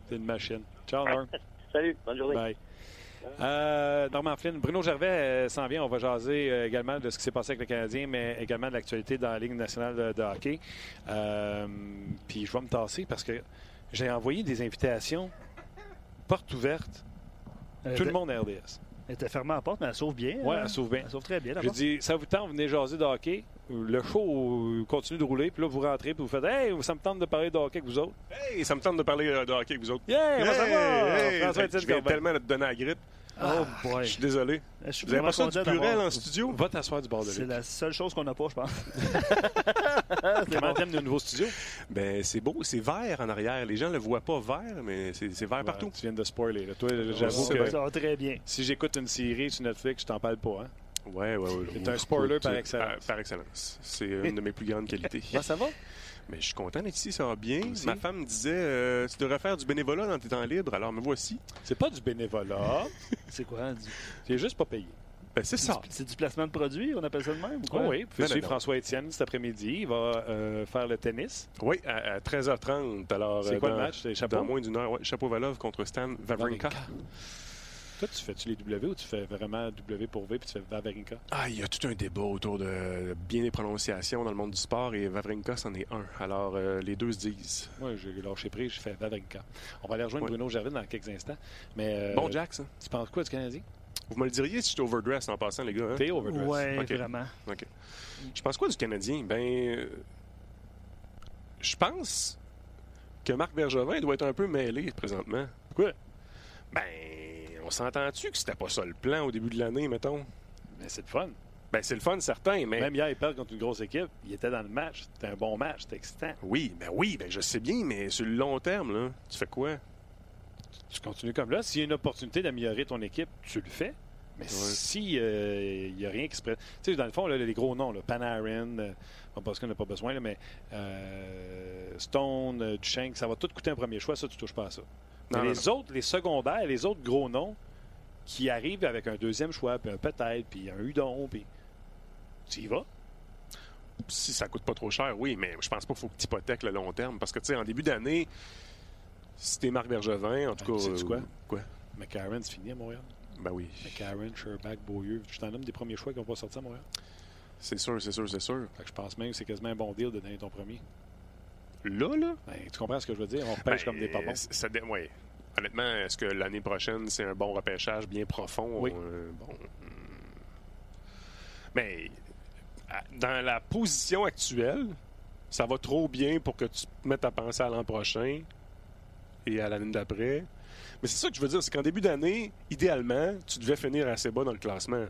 C'est une machine. Ciao, Norm. Salut, bonne journée. Bye. Euh, Norman Flynn, Bruno Gervais s'en vient. On va jaser également de ce qui s'est passé avec le Canadien, mais également de l'actualité dans la Ligue nationale de, hockey. puis je vais me tasser parce que j'ai envoyé des invitations portes ouvertes. Euh, Tout le monde à RDS. Elle était fermée à la porte, mais elle sauve bien. Ouais, hein? elle sauve bien. Elle sauve très bien. porte. dit, ça vous tente, venez jaser de hockey. Le show continue de rouler, puis là, vous rentrez, puis vous faites Hey, ça me tente de parler de hockey avec vous autres. Hey, ça me tente de parler euh, de hockey avec vous autres. Yeah, comment ça va? Hey, je viens tellement de te donner la grippe. Oh Je boy. suis désolé. Je suis Vous avez pas ça du purel en studio? Va t'asseoir du bord de C'est la seule chose qu'on n'a pas, je pense. Comment t'aimes le nouveau studio? Ben, c'est beau, c'est vert en arrière. Les gens le voient pas vert, mais c'est c'est vert partout. Tu viens de spoiler. là. Toi, j'avoue c'est que. Ça va très bien. si j'écoute une série sur Netflix, je t'en parle pas. Hein? Ouais, ouais, ouais. C'est un spoiler par excellence. Par, par excellence. C'est une de mes plus grandes qualités. Comment ça va? Mais je suis content d'être ici, ça va bien. Aussi? Ma femme me disait, euh, tu devrais faire du bénévolat dans tes temps libres, alors me voici. C'est pas du bénévolat. C'est quoi? Du- T'es juste pas payé. Ben, c'est ça. C'est du placement de produit, on appelle ça de même? ou Oh quoi? oui, vous pouvez Non, suivre non. François Étienne cet après-midi. Il va euh, faire le tennis. Oui, à, à 13h30. Alors, C'est euh, quoi dans- le match? C'est chapeau? Dans moins d'une heure, ouais. Chapeau Valov contre Stan Wawrinka. Toi, tu fais-tu les W ou tu fais vraiment W pour V puis tu fais Vaverinka? Ah, il y a tout un débat autour de bien des prononciations dans le monde du sport et Wawrinka, c'en est un. Alors, euh, les deux se disent. Moi, j'ai lâché prise, j'ai fait Vaverinka. On va aller rejoindre Ouais. Bruno Gervais dans quelques instants. Mais euh, Bon, Jack, ça. tu penses quoi du Canadien? Vous me le diriez si j'étais overdress en passant, les gars. hein? T'es overdress. Ouais, Ok. vraiment. Je pense quoi du Canadien? Ben, euh, je pense que Marc Bergevin doit être un peu mêlé présentement. Pourquoi? Ben, on s'entend-tu que c'était pas ça le plan au début de l'année, mettons? Mais c'est le fun. Ben, c'est le fun, certain, mais... Même hier, il perd contre une grosse équipe. Il était dans le match. C'était un bon match. C'était excitant. Oui, ben oui, ben je sais bien, mais sur le long terme, là, tu fais quoi? Tu continues comme là. S'il y a une opportunité d'améliorer ton équipe, tu le fais. Mais si euh, n'y a rien qui se prête. Tu sais, dans le fond, là, les gros noms, là, Panarin, euh, bon, parce qu'on n'a pas besoin, là, mais euh, Stone, euh, Duchenk, ça va tout coûter un premier choix. Ça, tu touches pas à ça. Mais Non, non, les autres, les secondaires, les autres gros noms qui arrivent avec un deuxième choix, puis un peut-être, puis un Udon, puis tu y vas. Si ça coûte pas trop cher, oui, mais je pense pas qu'il faut que tu hypothèques le long terme. Parce que, tu sais, en début d'année, si t'es Marc Bergevin, en tout Ben, cas... sais-tu quoi? Quoi? McCarron, c'est fini à Montréal. Ben oui, McCarron, Sherback, Beaulieu, je t'en nomme des premiers choix qui vont pas sortir à Montréal. c'est sûr, c'est sûr, c'est sûr. Fait que je pense même que c'est quasiment un bon deal de donner ton premier. Là, là... Ben, tu comprends ce que je veux dire? On repêche Ben, comme des euh, ça ouais. Honnêtement, est-ce que l'année prochaine, c'est un bon repêchage bien profond? Oui. Euh, bon. hmm. Mais dans la position actuelle, ça va trop bien pour que tu te mettes à penser à l'an prochain et à l'année d'après. Mais c'est ça que je veux dire, c'est qu'en début d'année, idéalement, tu devais finir assez bas dans le classement.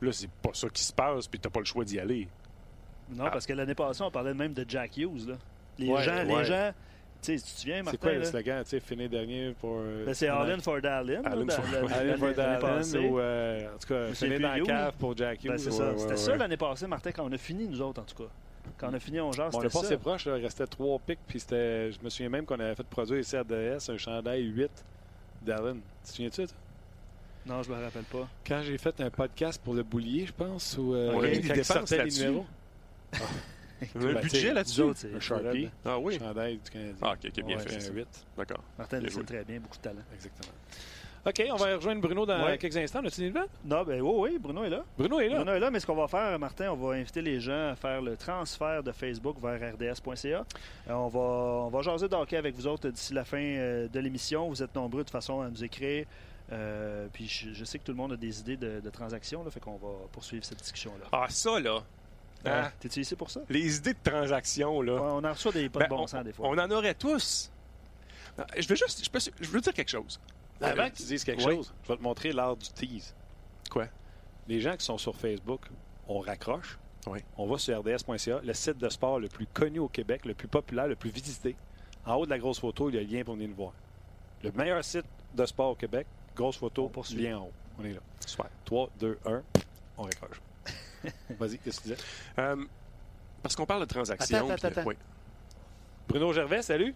Là, c'est pas ça qui se passe, puis t'as pas le choix d'y aller. Non, parce que l'année passée, on parlait même de Jack Hughes. Là. Les Ouais, gens, les gens, tu sais, si tu te souviens, C'est quoi Martin, le slogan? Tu sais, finir dernier pour. euh, ben, c'est Allen for Dallin. Allen for- Dallin ou. euh, en tout cas, finir dans la cave pour Jack Hughes. Ben, c'est Ouais, ça. ouais, C'était ouais. ça l'année passée, Martin, quand on a fini, nous autres, en tout cas. Quand on a fini, on genre, Bon, on c'était est ça. passé proche, là. il restait trois pics, puis c'était. Je me souviens même qu'on avait fait produire ici à DS un chandail 8 d'Allen. Tu te souviens-tu, ça? Non, je me rappelle pas. Quand j'ai fait un podcast pour le boulier, je pense, ou. euh, On dépenses sortaient les numéros. Un Ben, budget là-dessus? Un Sharpie. Ah oui? Chandail du Canadien. Ah, ok, ok, bien Ouais, fait. un ça. 8. D'accord. Martin le sait très bien, beaucoup de talent. Exactement. OK, on va rejoindre Bruno dans Ouais. quelques instants. As-tu une nouvelle? Non, ben oui, oui, Bruno est là. Bruno est là. Bruno est là, mais ce qu'on va faire, Martin, on va inviter les gens à faire le transfert de Facebook vers rds.ca. Euh, on, va, on va jaser de hockey avec vous autres d'ici la fin euh, de l'émission. Vous êtes nombreux de toute façon à nous écrire. Euh, puis je, je sais que tout le monde a des idées de, de transactions, là, fait qu'on va poursuivre cette discussion-là. Ah, ça, là. Hein? Euh, T'es-tu ici pour ça? Les idées de transaction, là. Ouais, on en reçoit des pas Ben, de bon on, sens des fois. on en aurait tous. Non, Je veux juste. Je, peux- je veux dire quelque chose. Avant que tu dises quelque Oui. chose, je vais te montrer l'art du tease. Quoi? Les gens qui sont sur Facebook, on raccroche. Oui. On va sur rds.ca, le site de sport le plus connu au Québec, le plus populaire, le plus visité. En haut de la grosse photo, il y a le lien pour venir nous voir. Le meilleur site de sport au Québec, grosse photo, On poursuit. lien en haut. On est là. Super. 3, 2, 1, on raccroche. Vas-y, qu'est-ce que tu disais? Euh, parce qu'on parle de transactions. Attends, attends, attends. oui. Bruno Gervais, salut.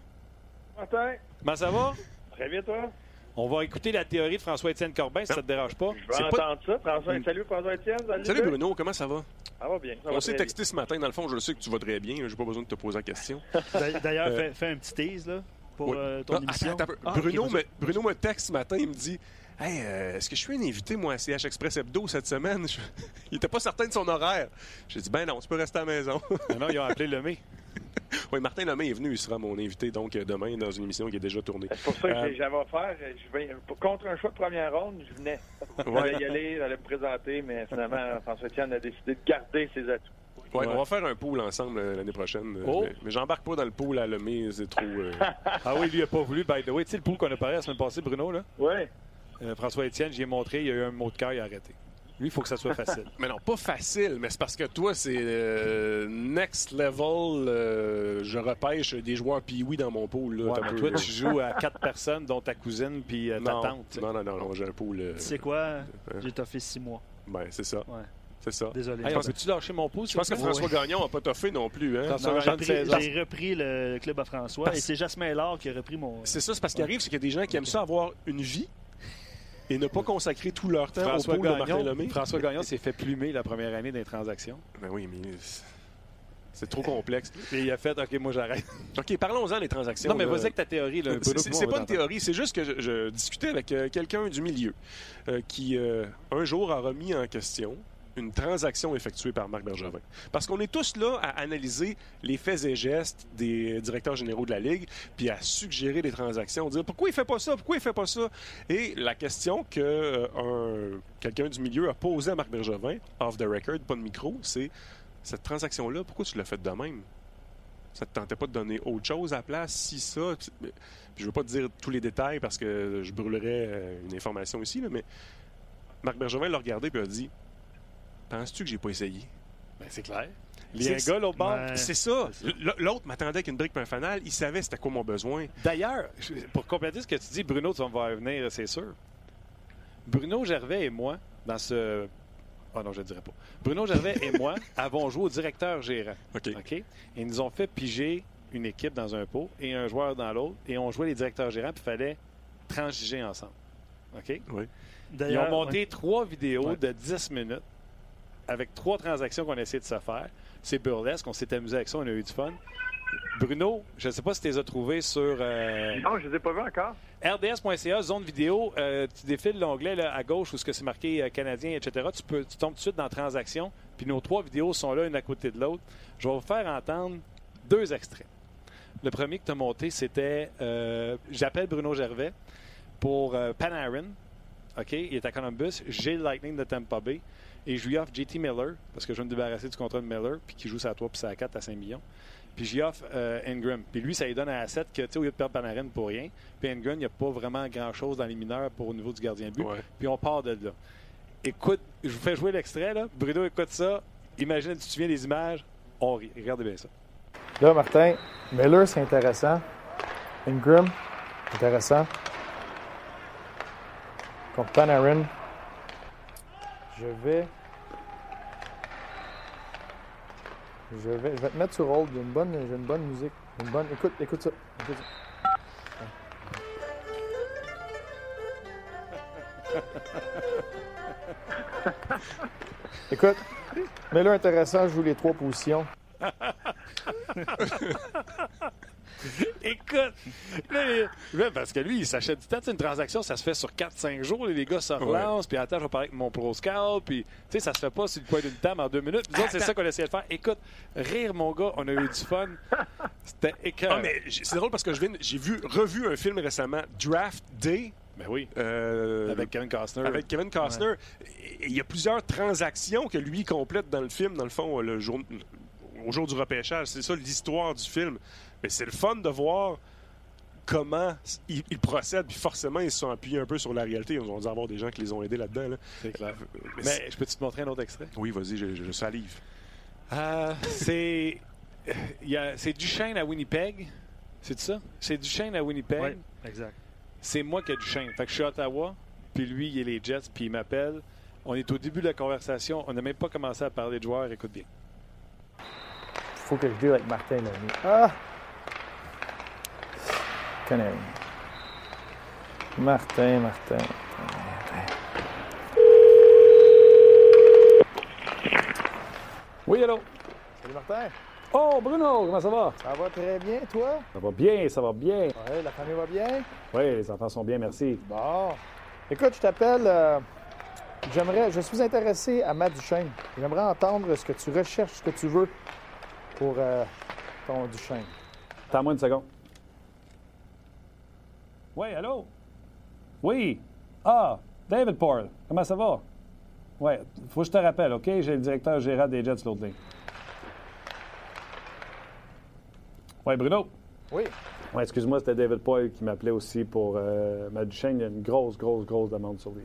Martin, Comment ça va? très bien, toi? On va écouter la théorie de François-Étienne Corbin, si ça te dérange pas. Je vais pas- entendre ça. François, salut François-Étienne. Salut, Salut. Bruno, comment ça va? Ça va bien. Ça On s'est texté ce matin. Dans le fond, je sais que tu vas très bien. J'ai pas besoin de te poser la question. D'a- D'ailleurs, Euh, fais, fais un petit tease là, pour Oui. euh, ton Ah, émission. attends, attends. Ah, Bruno, me, Bruno me texte ce matin. Il me dit Hey, euh, est-ce que je suis un invité, moi, à CH Express Hebdo cette semaine Je- Il était pas certain de son horaire. J'ai dit Ben non, tu peux rester à la maison. Ah non, ils ont appelé le mai. Oui, Martin Lemay est venu, il sera mon invité donc euh, demain dans une émission qui est déjà tournée. C'est pour ça que Euh, j'avais offert. Je vais, pour- contre un choix de première ronde, je venais. Ouais. J'allais y aller, j'allais me présenter, mais finalement, François Etienne a décidé de garder ses atouts. Ouais, Ouais. On va faire un pool ensemble euh, l'année prochaine. euh, Oh. Mais, mais j'embarque pas dans le pool à Lemay, c'est trop. euh, Ah oui, lui, il a pas voulu. By the way, tu sais, le pool qu'on a parlé la semaine passée, Bruno, là, Oui. euh, François-Étienne, j'y ai montré, il y a eu un mot de cœur, il a arrêté. Lui, il faut que ça soit facile. Mais non, pas facile, mais c'est parce que toi, c'est euh, next level. euh, je repêche des joueurs pee dans mon pool. Là, Ouais, mais toi, tu joues à quatre personnes, dont ta cousine puis euh, ta non, tante. non, non, non, non, j'ai un pool. euh, Tu sais quoi? J'ai toffé six mois. ben, c'est ça. Ouais. C'est ça. Désolé. Hey, on peut-tu lâcher mon pouce? Je pense que? François Gagnon n'a pas toffé non plus. Hein? J'ai, de pris- 16 ans. j'ai repris le club à François Parce- et c'est Jasmin Lard qui a repris mon. C'est ça, c'est parce qu'il arrive, c'est qu'il y a des gens qui aiment ça avoir une vie et ne pas consacrer tout leur temps François au de Martin Gagnon, Lemay. François Gagnon s'est fait plumer la première année des transactions. Ben oui, mais c'est- trop complexe. Et il a fait, OK, moi j'arrête. OK, parlons-en des transactions. Non, mais vas-y avec ta théorie. C'est- pas une théorie, c'est juste que je, je discutais avec euh, quelqu'un du milieu euh, qui, euh, un jour, a remis en question une transaction effectuée par Marc Bergevin. Parce qu'on est tous là à analyser les faits et gestes des directeurs généraux de la Ligue, puis à suggérer des transactions, dire pourquoi il fait pas ça, pourquoi il fait pas ça. Et la question que euh, un- quelqu'un du milieu a posée à Marc Bergevin, off the record, pas de micro, c'est cette transaction-là, pourquoi tu l'as faite de même? Ça te tentait pas de donner autre chose à la place, si ça? Puis je veux pas te dire tous les détails parce que je brûlerais euh, une information ici, mais Marc Bergevin l'a regardé et a dit Penses-tu que j'ai pas essayé? Ben, c'est clair. Il y C'est- a un gars l'autre bord. Ouais. C'est ça. L'autre m'attendait avec une brique et un fanal. Il savait c'était quoi mon besoin. D'ailleurs, pour compléter ce que tu dis, Bruno, tu vas me voir venir, c'est sûr. Bruno Gervais et moi, dans ce. Ah non, je ne dirais pas. Bruno Gervais et moi avons joué au directeur gérant. OK. OK? Ils nous ont fait piger une équipe dans un pot et un joueur dans l'autre. Et on jouait les directeurs gérants, puis il fallait transiger ensemble. OK? Ils D'ailleurs, ont monté ouais. trois vidéos Ouais. de 10 minutes avec trois transactions qu'on a essayé de se faire. C'est burlesque, on s'est amusé avec ça, on a eu du fun. Bruno, je ne sais pas si tu les as trouvés sur euh, Non, je ne les ai pas vus encore. rds.ca, zone vidéo. euh, tu défiles l'onglet à gauche où ce que c'est marqué euh, canadien, etc. Tu, peux, tu tombes tout de suite dans transactions. Puis nos trois vidéos sont là, une à côté de l'autre. Je vais vous faire entendre deux extraits. Le premier que tu as monté, c'était J'appelle Bruno Gervais pour Panarin. OK? Il est à Columbus. J'ai le Lightning de Tampa Bay. Et je lui offre JT Miller, parce que je veux me débarrasser du contrat de Miller, puis qui joue sa 3 puis sa 4 à 5 millions. Puis j'y offre euh, Ingram. Puis lui, ça lui donne à 7 que, tu sais, au lieu de perdre Panarin pour rien, puis Ingram, il n'y a pas vraiment grand-chose dans les mineurs pour au niveau du gardien de but. Ouais. Puis on part de là. Écoute, je vous fais jouer l'extrait, là. Bruno, écoute ça. Imagine, tu te souviens des images. On rit. Regardez bien ça. Là, Martin, Miller, c'est intéressant. Ingram, intéressant. Contre Panarin, je vais. Je vais, je vais te mettre sur hold. J'ai une bonne, j'ai une bonne musique. Une bonne. Écoute, écoute ça. Écoute ça. Écoute, Miller intéressant, je joue les trois positions. Écoute! Là, les- là, parce que lui, il s'achète du temps. Tu sais, Une transaction, ça se fait sur 4-5 jours. Les gars se relancent. Puis attends, je vais parler avec mon pro scout. Puis, tu sais, ça se fait pas sur le coin d'une table en deux minutes. Nous autres, c'est ça qu'on essayait de faire. Écoute, rire, mon gars, on a eu du fun. C'était écœurant. Ah, mais c'est drôle parce que j'ai vu, revu un film récemment, Draft Day. Ben oui. euh, Avec Kevin Costner. avec Kevin Costner. Il y a plusieurs transactions que lui complète dans le film, dans le fond, le jour, au jour du repêchage. C'est ça l'histoire du film. Mais c'est le fun de voir comment ils, ils procèdent, puis forcément, ils se sont appuyés un peu sur la réalité. Ils ont dû avoir des gens qui les ont aidés là-dedans. là. C'est clair. Mais je peux-tu te montrer un autre extrait? Oui, vas-y, je, je salive. Euh, c'est. il y a- C'est Duchesne à Winnipeg. C'est ça? C'est Duchesne à Winnipeg. Ouais, exact. C'est moi qui ai Duchesne. Fait que je suis à Ottawa, puis lui, il est les Jets, puis il m'appelle. On est au début de la conversation. On n'a même pas commencé à parler de joueurs. Écoute bien. Faut que je deal avec Martin Lemay. Ah! Canary. Martin, Martin, Martin. Oui, allô? Salut Martin. Oh, Bruno, comment ça va? Ça va très bien, toi? Ça va bien, ça va bien. Ouais, la famille va bien? Oui, les enfants sont bien, merci. Bon. Écoute, je t'appelle. euh, j'aimerais. Je suis intéressé à Matt Duchesne. J'aimerais entendre ce que tu recherches, ce que tu veux pour euh, Ton Duchesne. Attends-moi une seconde. Oui, allô? Oui. Ah, David Paul. Comment ça va? Oui, faut que je te rappelle, OK? J'ai le directeur général des Jets l'autre ligne. Oui, Bruno? Oui. Oui, excuse-moi, c'était David Paul qui m'appelait aussi pour euh, ma Duchesne. Il y a une grosse, grosse, grosse demande sur lui.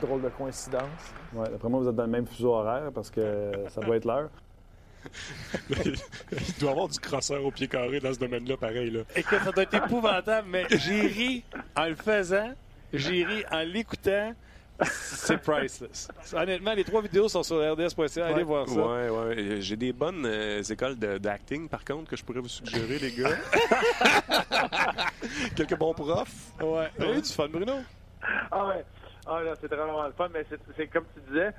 Drôle de coïncidence. Oui, d'après moi, vous êtes dans le même fuseau horaire parce que ça doit être l'heure. Il doit y avoir du crosseur au pied carré dans ce domaine-là, pareil. Là. Écoute, ça doit être épouvantable, mais j'ai ri en le faisant, j'ai ri en l'écoutant. C'est priceless. Honnêtement, les trois vidéos sont sur rds.ca. Allez voir ça. Ouais, ouais. J'ai des bonnes euh, écoles de- d'acting, par contre, que je pourrais vous suggérer, les gars. Quelques bons profs. Ouais. Eu du fun, Bruno? Ah ouais. Ah là, c'est vraiment le fun, mais c'est- c'est comme tu disais,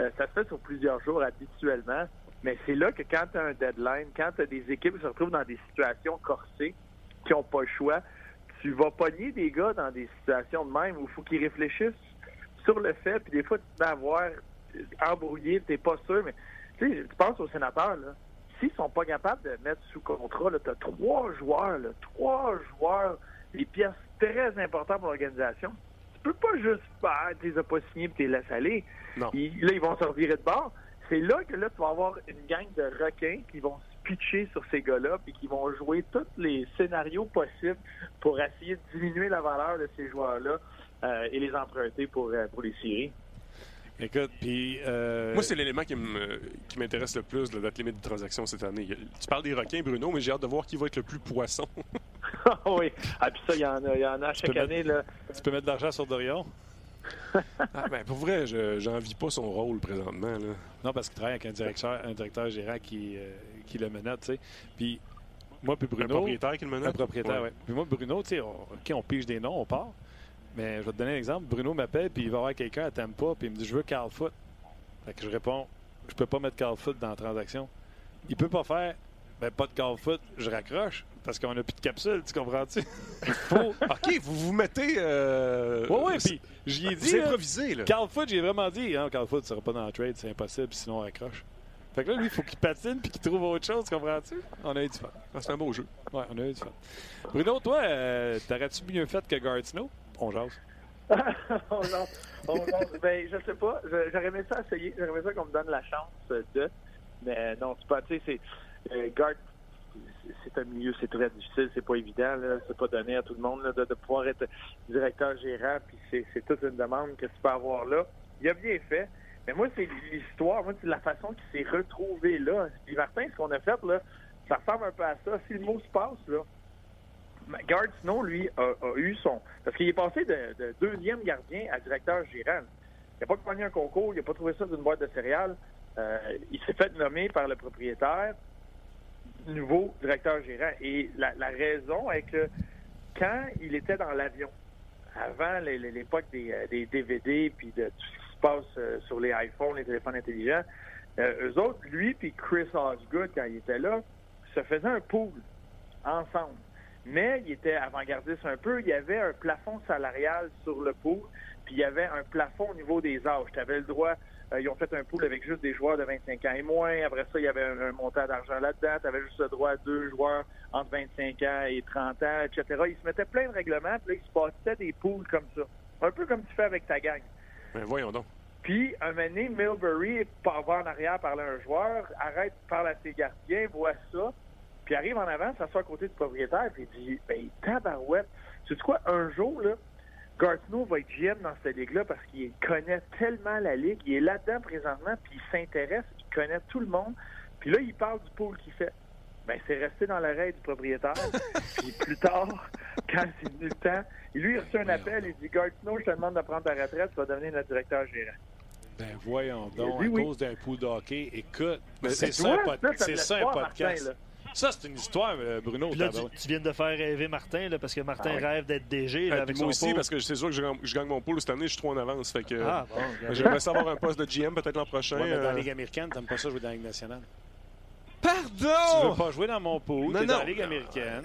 euh, ça se fait sur plusieurs jours habituellement. Mais c'est là que quand tu as un deadline, quand tu as des équipes qui se retrouvent dans des situations corsées, qui n'ont pas le choix, tu vas pogner des gars dans des situations de même où il faut qu'ils réfléchissent sur le fait, puis des fois, tu te mets à voir euh, embrouillé, tu n'es pas sûr, mais tu sais, tu penses aux sénateurs, là. S'ils sont pas capables de mettre sous contrat, tu as trois joueurs, là, trois joueurs, des pièces très importantes pour l'organisation. Tu peux pas juste faire, tu les as pas signés et tu les laisses aller. Non. Ils- là, ils vont se revirer de bord. C'est là que là, tu vas avoir une gang de requins qui vont se pitcher sur ces gars-là puis qui vont jouer tous les scénarios possibles pour essayer de diminuer la valeur de ces joueurs-là euh, et les emprunter pour, euh, pour les séries. Écoute, puis. euh, Moi, c'est l'élément qui me- qui m'intéresse le plus de la date limite de transaction cette année. Tu parles des requins, Bruno, mais j'ai hâte de voir qui va être le plus poisson. Ah oui. Ah, puis ça, il y en a, y en a chaque année. Là. Tu peux mettre de l'argent sur Dorion? Ah, ben, pour vrai, je j'envie pas son rôle présentement. Là. Non, parce qu'il travaille avec un directeur, un directeur gérant qui, euh, qui le menote, tu sais. Puis, moi, puis Un Bruno. propriétaire qui le Un menote? propriétaire, Ouais. oui. Puis moi, Bruno, tu sais, on, on pige des noms, on part. Mais je vais te donner un exemple. Bruno m'appelle, puis il va voir quelqu'un à Tampa, puis il me dit Je veux Carl Foot. Fait que je réponds Je peux pas mettre Carl Foot dans la transaction. Il peut pas faire Ben, pas de Carl Foot, je raccroche, parce qu'on a plus de capsule, tu comprends-tu? Il faut. OK, vous vous mettez... Euh... Ouais, ouais, puis j'y ai dit. C'est improvisé, là. Carl Foot, j'ai vraiment dit, hein, Carl Foot ne sera pas dans le trade, c'est impossible, sinon on raccroche. Fait que là, lui, il faut qu'il patine puis qu'il trouve autre chose, comprends-tu? On a eu du fun. Ah, c'est un beau jeu. Ouais, on a eu du fun. Bruno, toi, euh, t'aurais-tu mieux fait que Gard Snow? On jase. non. Oh non. Ben, je sais pas. J'aurais aimé ça essayer. J'aurais aimé ça qu'on me donne la chance euh, de. Mais non, c'est pas. Tu sais, c'est. Euh, Guard, c'est- un milieu, c'est très difficile, c'est pas évident. C'est pas donné à tout le monde de, pouvoir être directeur gérant, puis c'est toute une demande que tu peux avoir là. Il a bien fait. Mais moi, c'est l'histoire, moi, c'est la façon qu'il s'est retrouvé là. Puis Martin, ce qu'on a fait, là, ça ressemble un peu à ça. Si le mot se passe, là, Gard Snow, lui, a, eu son. Parce qu'il est passé de, de deuxième gardien à directeur gérant. Il n'a pas gagné un concours, il n'a pas trouvé ça d'une boîte de céréales. Euh, il s'est fait nommer par le propriétaire nouveau directeur gérant. Et la, raison est que quand il était dans l'avion, avant l'époque des, euh, DVD puis de tout ce qui se passe euh, sur les iPhones, les téléphones intelligents, euh, eux autres, lui puis Chris Osgood, quand il était là, se faisaient un pool ensemble. Mais il était avant-gardiste un peu. Il y avait un plafond salarial sur le pool, puis il y avait un plafond au niveau des âges. Tu avais le droit, euh, ils ont fait un pool avec juste des joueurs de 25 ans et moins. Après ça, il y avait un, un montant d'argent là-dedans. Tu avais juste le droit à deux joueurs entre 25 ans et 30 ans, etc. Ils se mettaient plein de règlements, puis là, ils se passaient des pools comme ça. Un peu comme tu fais avec ta gang. Ben, voyons donc. Puis, un moment donné, Milbury va en arrière parler à un joueur, arrête, parle à ses gardiens, voit ça, puis arrive en avant, s'assoit à côté du propriétaire, puis il dit Ben, tabarouette, tu sais quoi, un jour, là, Gartino va être GM dans cette ligue-là parce qu'il connaît tellement la ligue, il est là-dedans présentement, puis il s'intéresse, il connaît tout le monde, puis là, il parle du pool qu'il fait. Ben, c'est resté dans l'oreille du propriétaire. puis plus tard, quand c'est venu le temps, lui, il a reçu un appel, il dit Gartino, je te demande de prendre ta retraite, tu vas devenir notre directeur gérant. Ben voyons donc, à oui. cause d'un pool de hockey. Écoute, Mais c'est tu ça, un podcast. Ça, c'est une histoire, euh, Bruno. Là, tu, tu viens de faire rêver Martin, là, parce que Martin Ah rêve d'être DG là, Ah, avec son moi aussi, pool. parce que c'est sûr que je gagne, je gagne mon pool cette année, je suis trop en avance. Fait que, Ah, bon, euh. J'aimerais savoir un poste de GM peut-être l'an prochain. Ouais, mais dans la euh, Ligue américaine, t'aimes pas ça jouer dans la Ligue nationale. Tu Pardon! veux pas jouer dans mon pool, Non, t'es dans la Ligue américaine.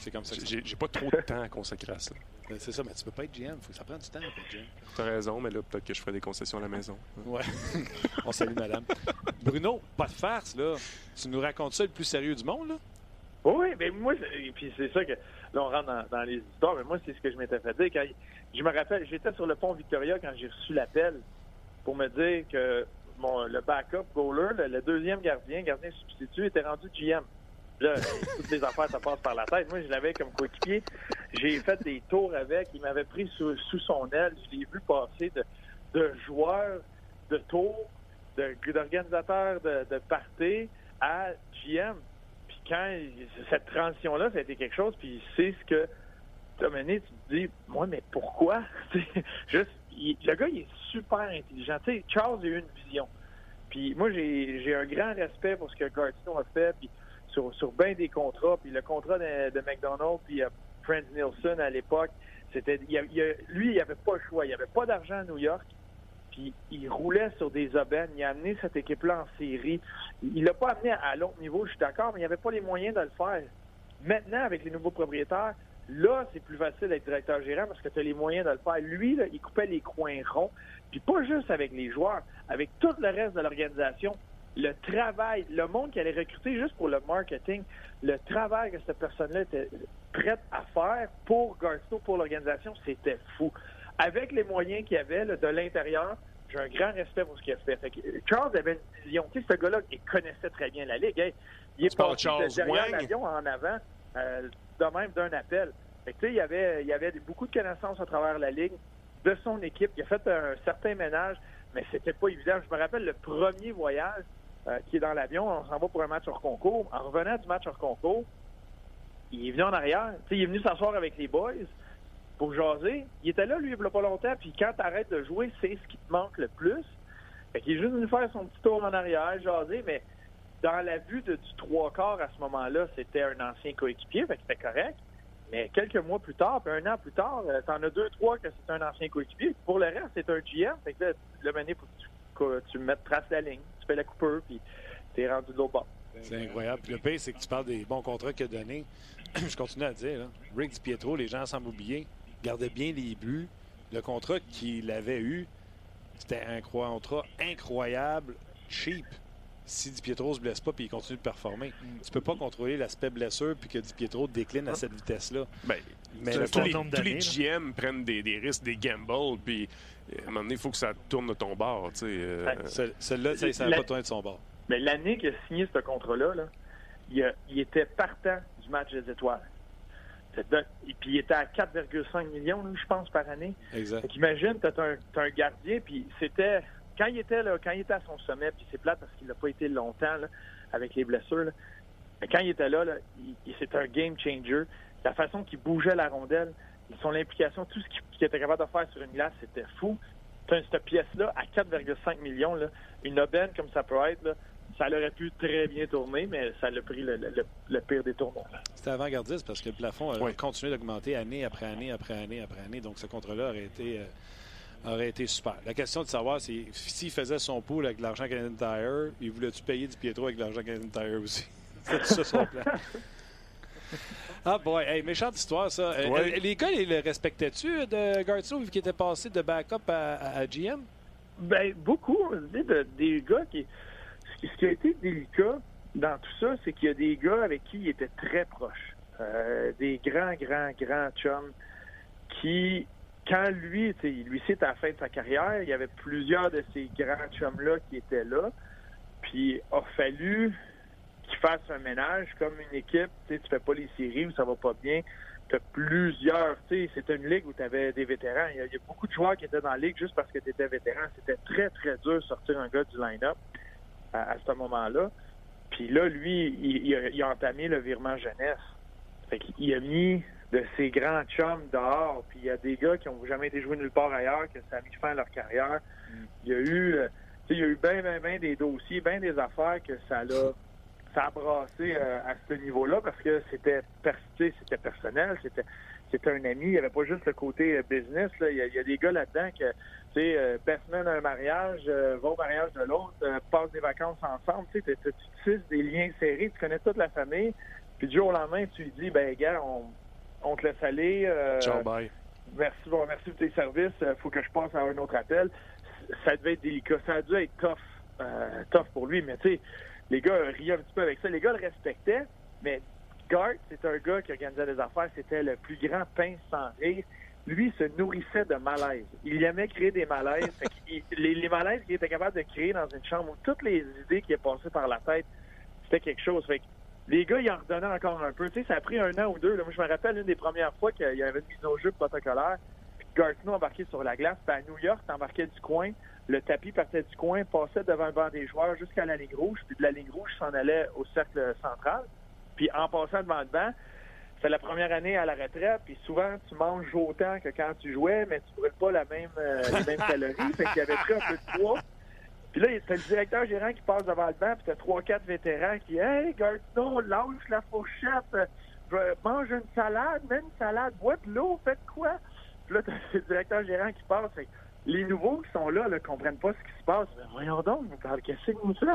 C'est comme ça J'ai j'ai pas trop de temps à consacrer à ça. Ben, C'est ça, mais tu peux pas être GM. Faut que ça prenne du temps pour être GM. T'as raison, mais là, peut-être que je ferai des concessions à la maison. Ouais. On salue madame. Bruno, pas de farce, là. Tu nous racontes ça le plus sérieux du monde, là? Oui, mais moi, et puis c'est ça que là, on rentre dans, dans les histoires, mais moi, c'est ce que je m'étais fait dire. Quand, je me rappelle, j'étais sur le pont Victoria quand j'ai reçu l'appel pour me dire que mon, le backup goaler, le, le deuxième gardien, gardien substitut, était rendu GM. Là, toutes les affaires, ça passe par la tête. Moi, je l'avais comme coéquipier. J'ai fait des tours avec. Il m'avait pris sous, sous son aile. Je l'ai vu passer de, de joueur de tour, de- d'organisateur de, de party à GM. Puis quand cette transition-là, ça a été quelque chose, puis c'est ce que tu as mené, tu te dis, moi, mais pourquoi? Juste, le gars, il est super intelligent. Tu Charles a eu une vision. Puis moi, j'ai j'ai un grand respect pour ce que Gartino a fait, puis sur, sur bien des contrats. Puis le contrat de, McDonald's, puis euh, Franz Nielsen à l'époque, c'était lui, il avait pas le choix. Il n'y avait pas d'argent à New York. Puis il roulait sur des aubaines. Il a amené cette équipe-là en série. Il l'a pas amené à l'autre niveau, je suis d'accord, mais il avait pas les moyens de le faire. Maintenant, avec les nouveaux propriétaires, là, c'est plus facile d'être directeur gérant parce que tu as les moyens de le faire. Lui, là, il coupait les coins ronds. Puis pas juste avec les joueurs, avec tout le reste de l'organisation. Le travail, le monde qui allait recruter juste pour le marketing, le travail que cette personne-là était prête à faire pour Garsto, pour l'organisation, c'était fou. Avec les moyens qu'il avait là, de l'intérieur, j'ai un grand respect pour ce qu'il a fait. Fait que, euh, Charles avait une vision. Tu sais, ce gars-là, il connaissait très bien la Ligue. Hey, il est passé de derrière l'avion en avant, euh, de même d'un appel. Fait que, tu sais, il y avait, il y avait beaucoup de connaissances à travers la Ligue de son équipe. Il a fait un certain ménage, mais c'était pas évident. Je me rappelle le premier voyage euh, qui est dans l'avion, on s'en va pour un match hors concours. En revenant du match hors concours, il est venu en arrière. Il est venu s'asseoir avec les boys pour jaser. Il était là, lui, il n'y a pas longtemps, puis quand tu arrêtes de jouer, c'est ce qui te manque le plus. Fait qu'il est juste venu faire son petit tour en arrière, jaser, mais dans la vue du trois quarts à ce moment-là, c'était un ancien coéquipier, c'était correct. Mais quelques mois plus tard, puis un an plus tard, euh, t'en as deux, trois que c'est un ancien coéquipier. Pour le reste, c'est un GM. Fait que là, le mené, faut que tu, que tu mettes trace la ligne. La coupeur, puis t'es rendu de l'autre bord. C'est incroyable. Puis le pire, c'est que tu parles des bons contrats qu'il a donnés. Je continue à dire, là, Rick DiPietro, les gens semblent oublier, gardait bien les buts. Le contrat qu'il avait eu, c'était un contrat incroyable, cheap. Si DiPietro se blesse pas puis il continue de performer, tu peux pas contrôler l'aspect blessure puis que DiPietro décline à cette vitesse-là. Ben, Mais tous le tous les, tous les GM prennent des, des risques, des gambles, puis euh, à un moment donné, il faut que ça tourne de ton bord. tu sais, euh, Ouais. Celle-là, ça, n'a pas tourné de son bord. Mais l'année qu'il a signé ce contrat-là, là, il, était partant du match des étoiles. Et puis il était à 4,5 millions, je pense, par année. Exact. Fait qu'imagine, t'as un, t'as un gardien, puis c'était quand il était là, quand il était à son sommet, puis c'est plate parce qu'il n'a pas été longtemps là, avec les blessures. là. Mais quand il était là, là c'était un game changer. La façon qu'il bougeait la rondelle, son implication, tout ce qu'il était capable de faire sur une glace, c'était fou. Cette pièce-là à 4,5 millions, là, une aubaine comme ça peut être, là, ça aurait pu très bien tourner, mais ça l'a pris le, le- le- le pire des tournois. là. C'était avant-gardiste parce que le plafond a Oui. continué d'augmenter année après année après année après année. Donc ce contrat-là aurait été, euh, aurait été super. La question de savoir, c'est s'il faisait son pool avec de l'argent Canadian Tire, il voulait-tu payer du Pietro avec de l'argent Canadian Tire aussi? C'est ça son plan. Ah boy, hey, méchante histoire ça. Euh, Ouais. euh, les gars, ils le respectaient-tu de Gartso vu qu'il était passé de backup à, à- à GM? Ben, beaucoup. de- des gars qui. Ce qui- ce qui a été délicat dans tout ça, c'est qu'il y a des gars avec qui il était très proche. Euh, des grands, grands, grands chums qui, quand lui, lui, c'est à la fin de sa carrière, il y avait plusieurs de ces grands chums-là qui étaient là. Puis, a fallu qu'il fasse un ménage comme une équipe. Tu tu fais pas les séries où ça va pas bien. Tu as plusieurs. C'était une ligue où tu avais des vétérans. Il y, a, il beaucoup de joueurs qui étaient dans la ligue juste parce que tu étais vétéran. C'était très, très dur de sortir un gars du line-up à, ce moment-là. Puis là, lui, il, il a, il a entamé le virement jeunesse. Fait a mis de ses grands chums dehors. Puis il y a des gars qui ont jamais été joués nulle part ailleurs, que ça a mis fin à leur carrière. Il y a eu, euh, tu sais, il y a eu bien, bien, bien des dossiers, bien des affaires que ça l'a, ça a brassé euh, à ce niveau-là parce que c'était, c'était personnel, c'était, c'était un ami. Il n'y avait pas juste le côté euh, business. Là. Il, y a, il y a des gars là-dedans que, tu sais, euh, à un mariage, euh, va au mariage de l'autre, passe des vacances ensemble. Tu sais, tu tisses des liens serrés, tu connais toute la famille. Puis du jour au lendemain, tu lui dis, ben gars, on, on te laisse aller. euh, Ciao, bye. merci, bon, merci pour tes services. Il faut que je passe à un autre appel. Ça devait être délicat. Ça a dû être tough, euh, tough pour lui. Mais tu sais, les gars riaient un petit peu avec ça. Les gars le respectaient, mais Gart, c'est un gars qui organisait des affaires. C'était le plus grand pince sans rire. Lui se nourrissait de malaise. Il aimait créer des malaises. Les, les malaises qu'il était capable de créer dans une chambre où toutes les idées qui passées par la tête, c'était quelque chose. Fait que les gars, ils en redonnaient encore un peu. Tu sais, ça a pris un an ou deux. là. Moi, je me rappelle une des premières fois qu'il y avait une mise au jeu protocolaire. Puis Gartino embarquait sur la glace. Puis à New York, t'embarquais du coin. Le tapis partait du coin, passait devant le banc des joueurs jusqu'à la ligne rouge. Puis de la ligne rouge, s'en allait au cercle central. Puis en passant devant le banc, c'est la première année à la retraite, puis souvent tu manges autant que quand tu jouais, mais tu brûles pas la même, euh, les mêmes calories. Fait qu'il y avait pris un peu de poids. Puis là, c'est le directeur gérant qui passe devant le banc, puis t'as trois, quatre vétérans qui Hey, Gartino, lâche la fourchette, mange une salade, mets une salade, bois de l'eau, faites quoi? Puis là, t'as le directeur gérant qui passe. Fait les nouveaux qui sont là ne comprennent pas ce qui se passe. Mais voyons donc, vous parlez qu'est-ce que vous faites?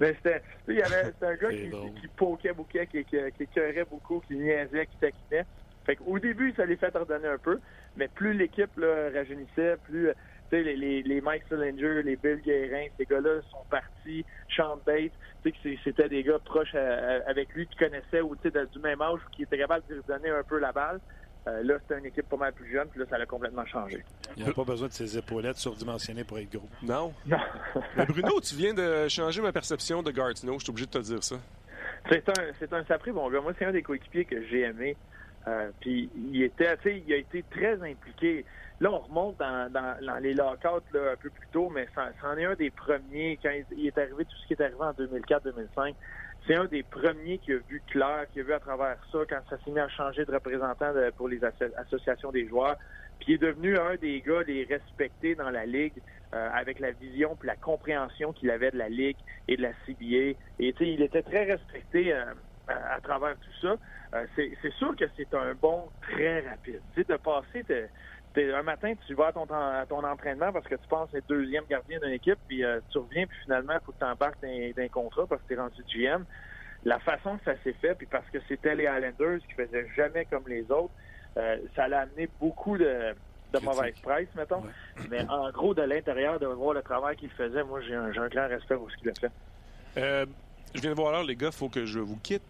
Mais c'était, il y avait, un gars qui, drôle. qui poquait beaucoup, qui, qui, qui écœurait beaucoup, qui niaisait, qui taquinait. Fait qu'au début, ça les fait ordonner un peu, mais plus l'équipe rajeunissait, plus euh, sais, les, les, les Mike Sillinger, les Bill Guérin, ces gars-là sont partis, Sean Bates, tu sais c'était des gars proches euh, avec lui qui connaissaient ou tu sais, de- du même âge qui étaient capables de lui donner un peu la balle. Euh, là, c'était une équipe pas mal plus jeune, puis là, ça a complètement changé. Il n'a pas besoin de ses épaulettes surdimensionnées pour être gros. Non. Non. Mais Bruno, tu viens de changer ma perception de Gartino. Je suis obligé de te dire ça. C'est un, c'est un sapré bon gars. Moi, c'est un des coéquipiers que j'ai aimé. Euh, puis il était, il a été très impliqué. Là, on remonte dans, dans, dans les lockouts là, un peu plus tôt, mais c'en est un des premiers quand il, est arrivé tout ce qui est arrivé en 2004-2005. C'est un des premiers qui a vu clair, qui a vu à travers ça quand ça s'est mis à changer de représentant pour les asso- associations des joueurs. Puis il est devenu un des gars les respectés dans la ligue euh, avec la vision puis la compréhension qu'il avait de la ligue et de la CBA. Et il était très respecté euh, à, à travers tout ça. Euh, c'est sûr que c'est un bon très rapide. Tu sais, de passer, t'es- t'es- un matin, tu vas à ton, à ton entraînement parce que tu penses être deuxième gardien d'une équipe, puis euh, tu reviens, puis finalement, il faut que tu embarques d'un contrat parce que tu es rendu GM. La façon que ça s'est fait, puis parce que c'était les Islanders qui faisaient jamais comme les autres, euh, ça l'a amené beaucoup de, de mauvaise presse, mettons. Mais en gros, de l'intérieur, de voir le travail qu'il faisait, moi, j'ai un, j'ai un grand respect pour ce qu'il a fait. Je viens de voir l'heure, les gars. faut que je vous quitte.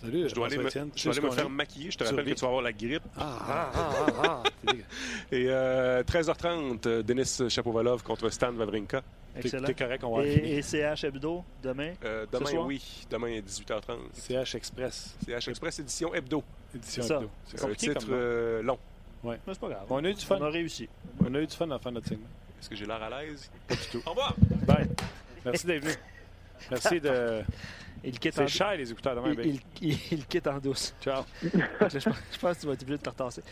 Salut, Je dois aller me, je dois aller me faire maquiller. Je te rappelle que tu vas avoir la grippe. Ah, ah, ah, ah, ah. Et euh, 13h30, euh, Denis Chapovalov contre Stan Wawrinka. Excellent. T'es correct, on va Et, et CH Hebdo, demain? Euh, Ce demain, soir? oui. Demain, à 18h30. CH Express, CH Express édition hebdo. édition ça. hebdo. C'est un titre comme euh, long. Mais c'est pas grave. On a eu du fun. On a réussi. On a eu du fun à faire notre segment. Est-ce que j'ai l'air à l'aise? Pas du tout. Au revoir! Bye. Merci d'être venu. Merci de. Il quitte en cher, les écouteurs demain. il, il- il- il quitte en douce. Ciao. Là, je, pense, je pense que tu vas être obligé de te retasser.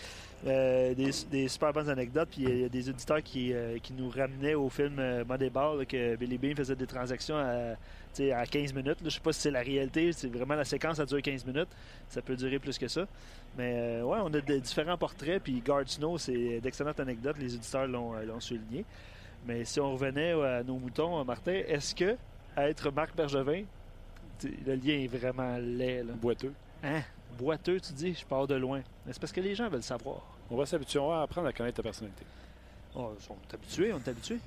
Euh, des, des super bonnes anecdotes. Puis il y a des auditeurs qui, euh, qui nous ramenaient au film euh, Moneyball, là, que Billy Bean faisait des transactions à, à 15 minutes. Là, je sais pas si c'est la réalité. C'est vraiment la séquence, ça dure 15 minutes. Ça peut durer plus que ça. Mais euh, ouais, on a de différents portraits. Puis Guard Snow, c'est d'excellentes anecdotes. Les auditeurs l'ont souligné. Mais si on revenait à nos moutons, Martin, est-ce que être Marc Bergevin, le lien est vraiment laid. Là. Boiteux. Hein? Boiteux, tu dis, je pars de loin. Mais c'est parce que les gens veulent savoir. On va s'habituer, on va apprendre à connaître ta personnalité. Oh, on est habitués, on est habitués.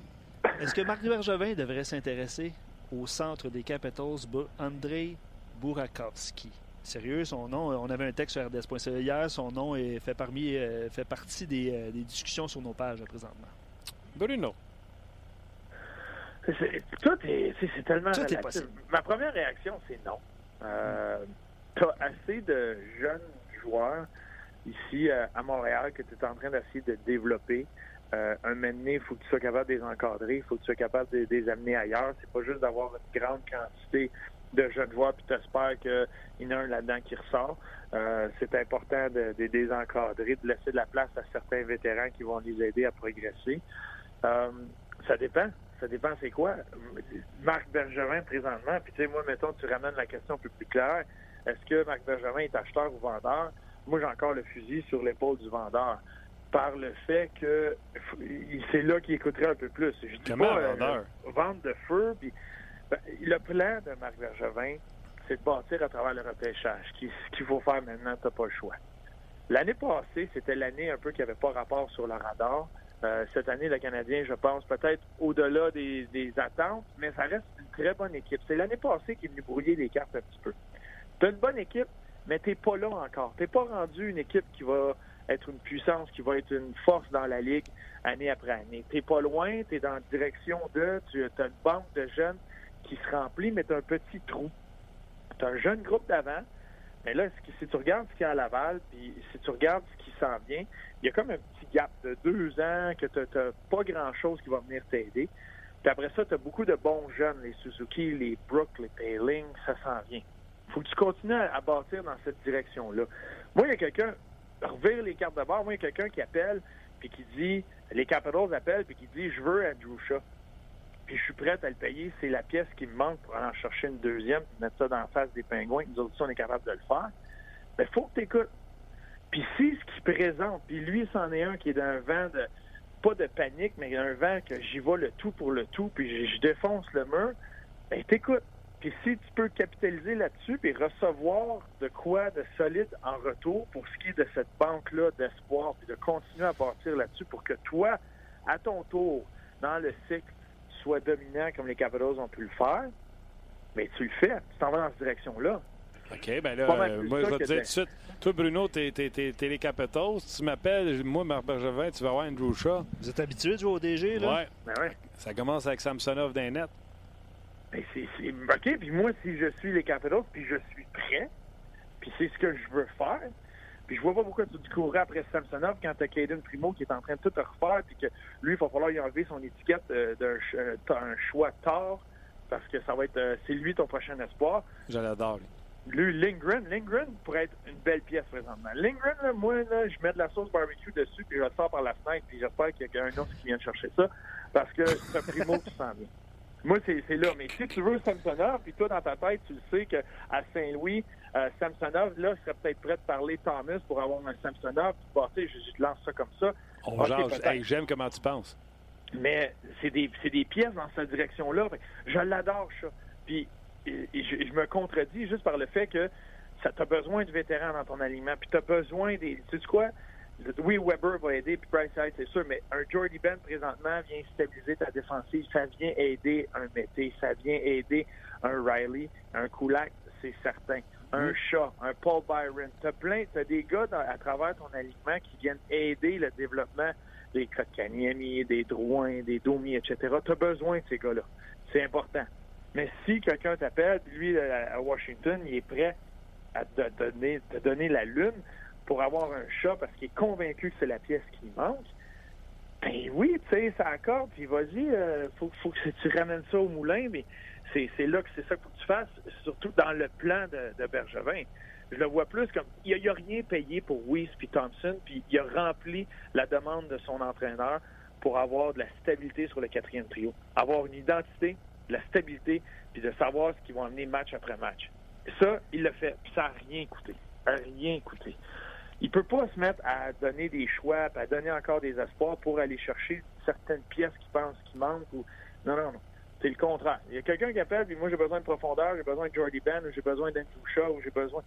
Est-ce que Marc Bergevin devrait s'intéresser au centre des Capitals, Andrei Burakovsky? Sérieux, son nom, on avait un texte sur RDS.ca hier, son nom est fait, parmi, euh, fait partie des, euh, des discussions sur nos pages présentement. Bruno. C'est- Tout est, c'est tellement Tout est relatif. possible. Ma première réaction, c'est non. Euh, T'as assez de jeunes joueurs ici euh, à Montréal que tu es en train d'essayer de développer. Euh, un moment donné, il faut que tu sois capable de les encadrer, il faut que tu sois capable de, de les amener ailleurs. C'est pas juste d'avoir une grande quantité de jeunes joueurs puis t'espères qu'il y en a un là-dedans qui ressort. Euh, c'est important de, de les encadrer, de laisser de la place à certains vétérans qui vont les aider à progresser. Euh, ça dépend. Ça dépend c'est quoi. Marc Bergevin présentement, puis tu sais, moi, mettons, tu ramènes la question un peu plus claire. Est-ce que Marc Bergevin est acheteur ou vendeur? Moi, j'ai encore le fusil sur l'épaule du vendeur. Par le fait que c'est là qu'il écouterait un peu plus. Je dis Comment pas vendeur? vente de feu. Puis, ben, le plan de Marc Bergevin, c'est de bâtir à travers le repêchage. Ce qu'il faut faire maintenant, tu pas le choix. L'année passée, c'était l'année un peu qui n'avait pas rapport sur le radar. Euh, cette année, le Canadien, je pense, peut-être au-delà des, attentes, mais ça reste une très bonne équipe. C'est l'année passée qui est venu brouiller les cartes un petit peu. Tu as une bonne équipe, mais tu pas là encore. Tu pas rendu une équipe qui va être une puissance, qui va être une force dans la Ligue année après année. Tu pas loin, tu es dans la direction de, tu as une banque de jeunes qui se remplit, mais tu as un petit trou. Tu as un jeune groupe d'avant, mais là, si tu regardes ce qu'il y a à Laval, puis si tu regardes ce s'en vient, il y a comme un petit gap de deux ans que tu n'as pas grand-chose qui va venir t'aider. Puis après ça, tu as beaucoup de bons jeunes, les Suzuki, les Brook, les Payling, ça s'en vient. faut que tu continues à, bâtir dans cette direction-là. Moi, il y a quelqu'un, revire les cartes de bord, moi, il y a quelqu'un qui appelle, puis qui dit, les Capitals appellent, puis qui dit, je veux Andrew Shaw. Puis je suis prêt à le payer. C'est la pièce qui me manque pour en chercher une deuxième, puis mettre ça dans la face des pingouins. Nous autres, on est capable de le faire. Mais faut que tu écoutes. Puis si ce qu'il présente, puis lui, c'en est un qui est d'un vent de, pas de panique, mais un vent que j'y vais le tout pour le tout, puis je, défonce le mur, ben t'écoutes. Puis si tu peux capitaliser là-dessus, puis recevoir de quoi de solide en retour pour ce qui est de cette banque-là d'espoir, puis de continuer à bâtir là-dessus pour que toi, à ton tour, dans le cycle, sois dominant comme les Capitals ont pu le faire, mais tu le fais. Tu t'en vas dans cette direction-là. OK, ben là, euh, moi, je vais te dire tout de suite. Toi, Bruno, t'es, es, les Capitals. tu m'appelles, moi, Marc Bergevin, tu vas voir Andrew Shaw. Vous êtes habitué de jouer au DG, là? Ouais. Ben ouais. Ça commence avec Samsonov d'un net. Ben c'est, OK, puis moi, si je suis les Capitals, puis je suis prêt, puis c'est ce que je veux faire, puis je vois pas pourquoi tu courrais après Samsonov quand t'as Caden Primo qui est en train de tout refaire, puis que lui, il va falloir y enlever son étiquette euh, d'un euh, choix tard, parce que ça va être, euh, c'est lui ton prochain espoir. Je l'adore, lui. Lui, Lindgren, Lindgren pourrait être une belle pièce présentement. Lindgren, là, moi, là, je mets de la sauce barbecue dessus, puis je le sors par la fenêtre, puis j'espère qu'il y a un autre qui vient de chercher ça, parce que c'est un primo qui s'en vient. Moi, c'est là. Mais si tu veux Samsonov, puis toi, dans ta tête, tu le sais qu'à Saint-Louis, euh, Samsonov, là, serait peut-être prêt de parler Thomas pour avoir un Samsonov. Puis, bah, je, je te lance ça comme ça. On okay, J'aime comment tu penses. Mais c'est des, des pièces dans cette direction-là. Je l'adore, ça. Puis je, me contredis juste par le fait que tu as besoin de vétérans dans ton aliment. Puis tu as besoin des. Tu sais quoi? Oui, Weber va aider, puis Bryce c'est sûr, mais un Jordy Ben présentement vient stabiliser ta défensive. Ça vient aider un Mété, ça vient aider un Riley, un Kulak, c'est certain. Un mm. Shaw, un Paul Byron. T'as plein, t'as des gars à travers ton aliment qui viennent aider le développement des Kotkaniemi, des Drouin, des Domi, etc. T'as besoin de ces gars-là. C'est important. Mais si quelqu'un t'appelle, lui, à Washington, il est prêt à te donner, te donner la lune pour avoir un chat parce qu'il est convaincu que c'est la pièce qui manque, ben oui, tu sais, ça accorde, puis vas-y, euh, faut, faut que tu ramènes ça au moulin, mais c'est, là que c'est ça qu'il faut que tu fasses, surtout dans le plan de, Bergevin. Je le vois plus comme il n'y a, rien payé pour Weiss puis Thompson, puis il a rempli la demande de son entraîneur pour avoir de la stabilité sur le quatrième trio. Avoir une identité, de la stabilité, puis de savoir ce qu'ils vont amener match après match. Ça, il l'a fait, puis ça n'a rien coûté. rien coûté. Il peut pas se mettre à donner des choix, à donner encore des espoirs pour aller chercher certaines pièces qui pensent qu'il manque. Ou... Non, non, non. C'est le contraire. Il y a quelqu'un qui appelle, puis moi j'ai besoin de profondeur, j'ai besoin de Jordy Ben, ou j'ai besoin d'Andrew Shaw, ou j'ai besoin.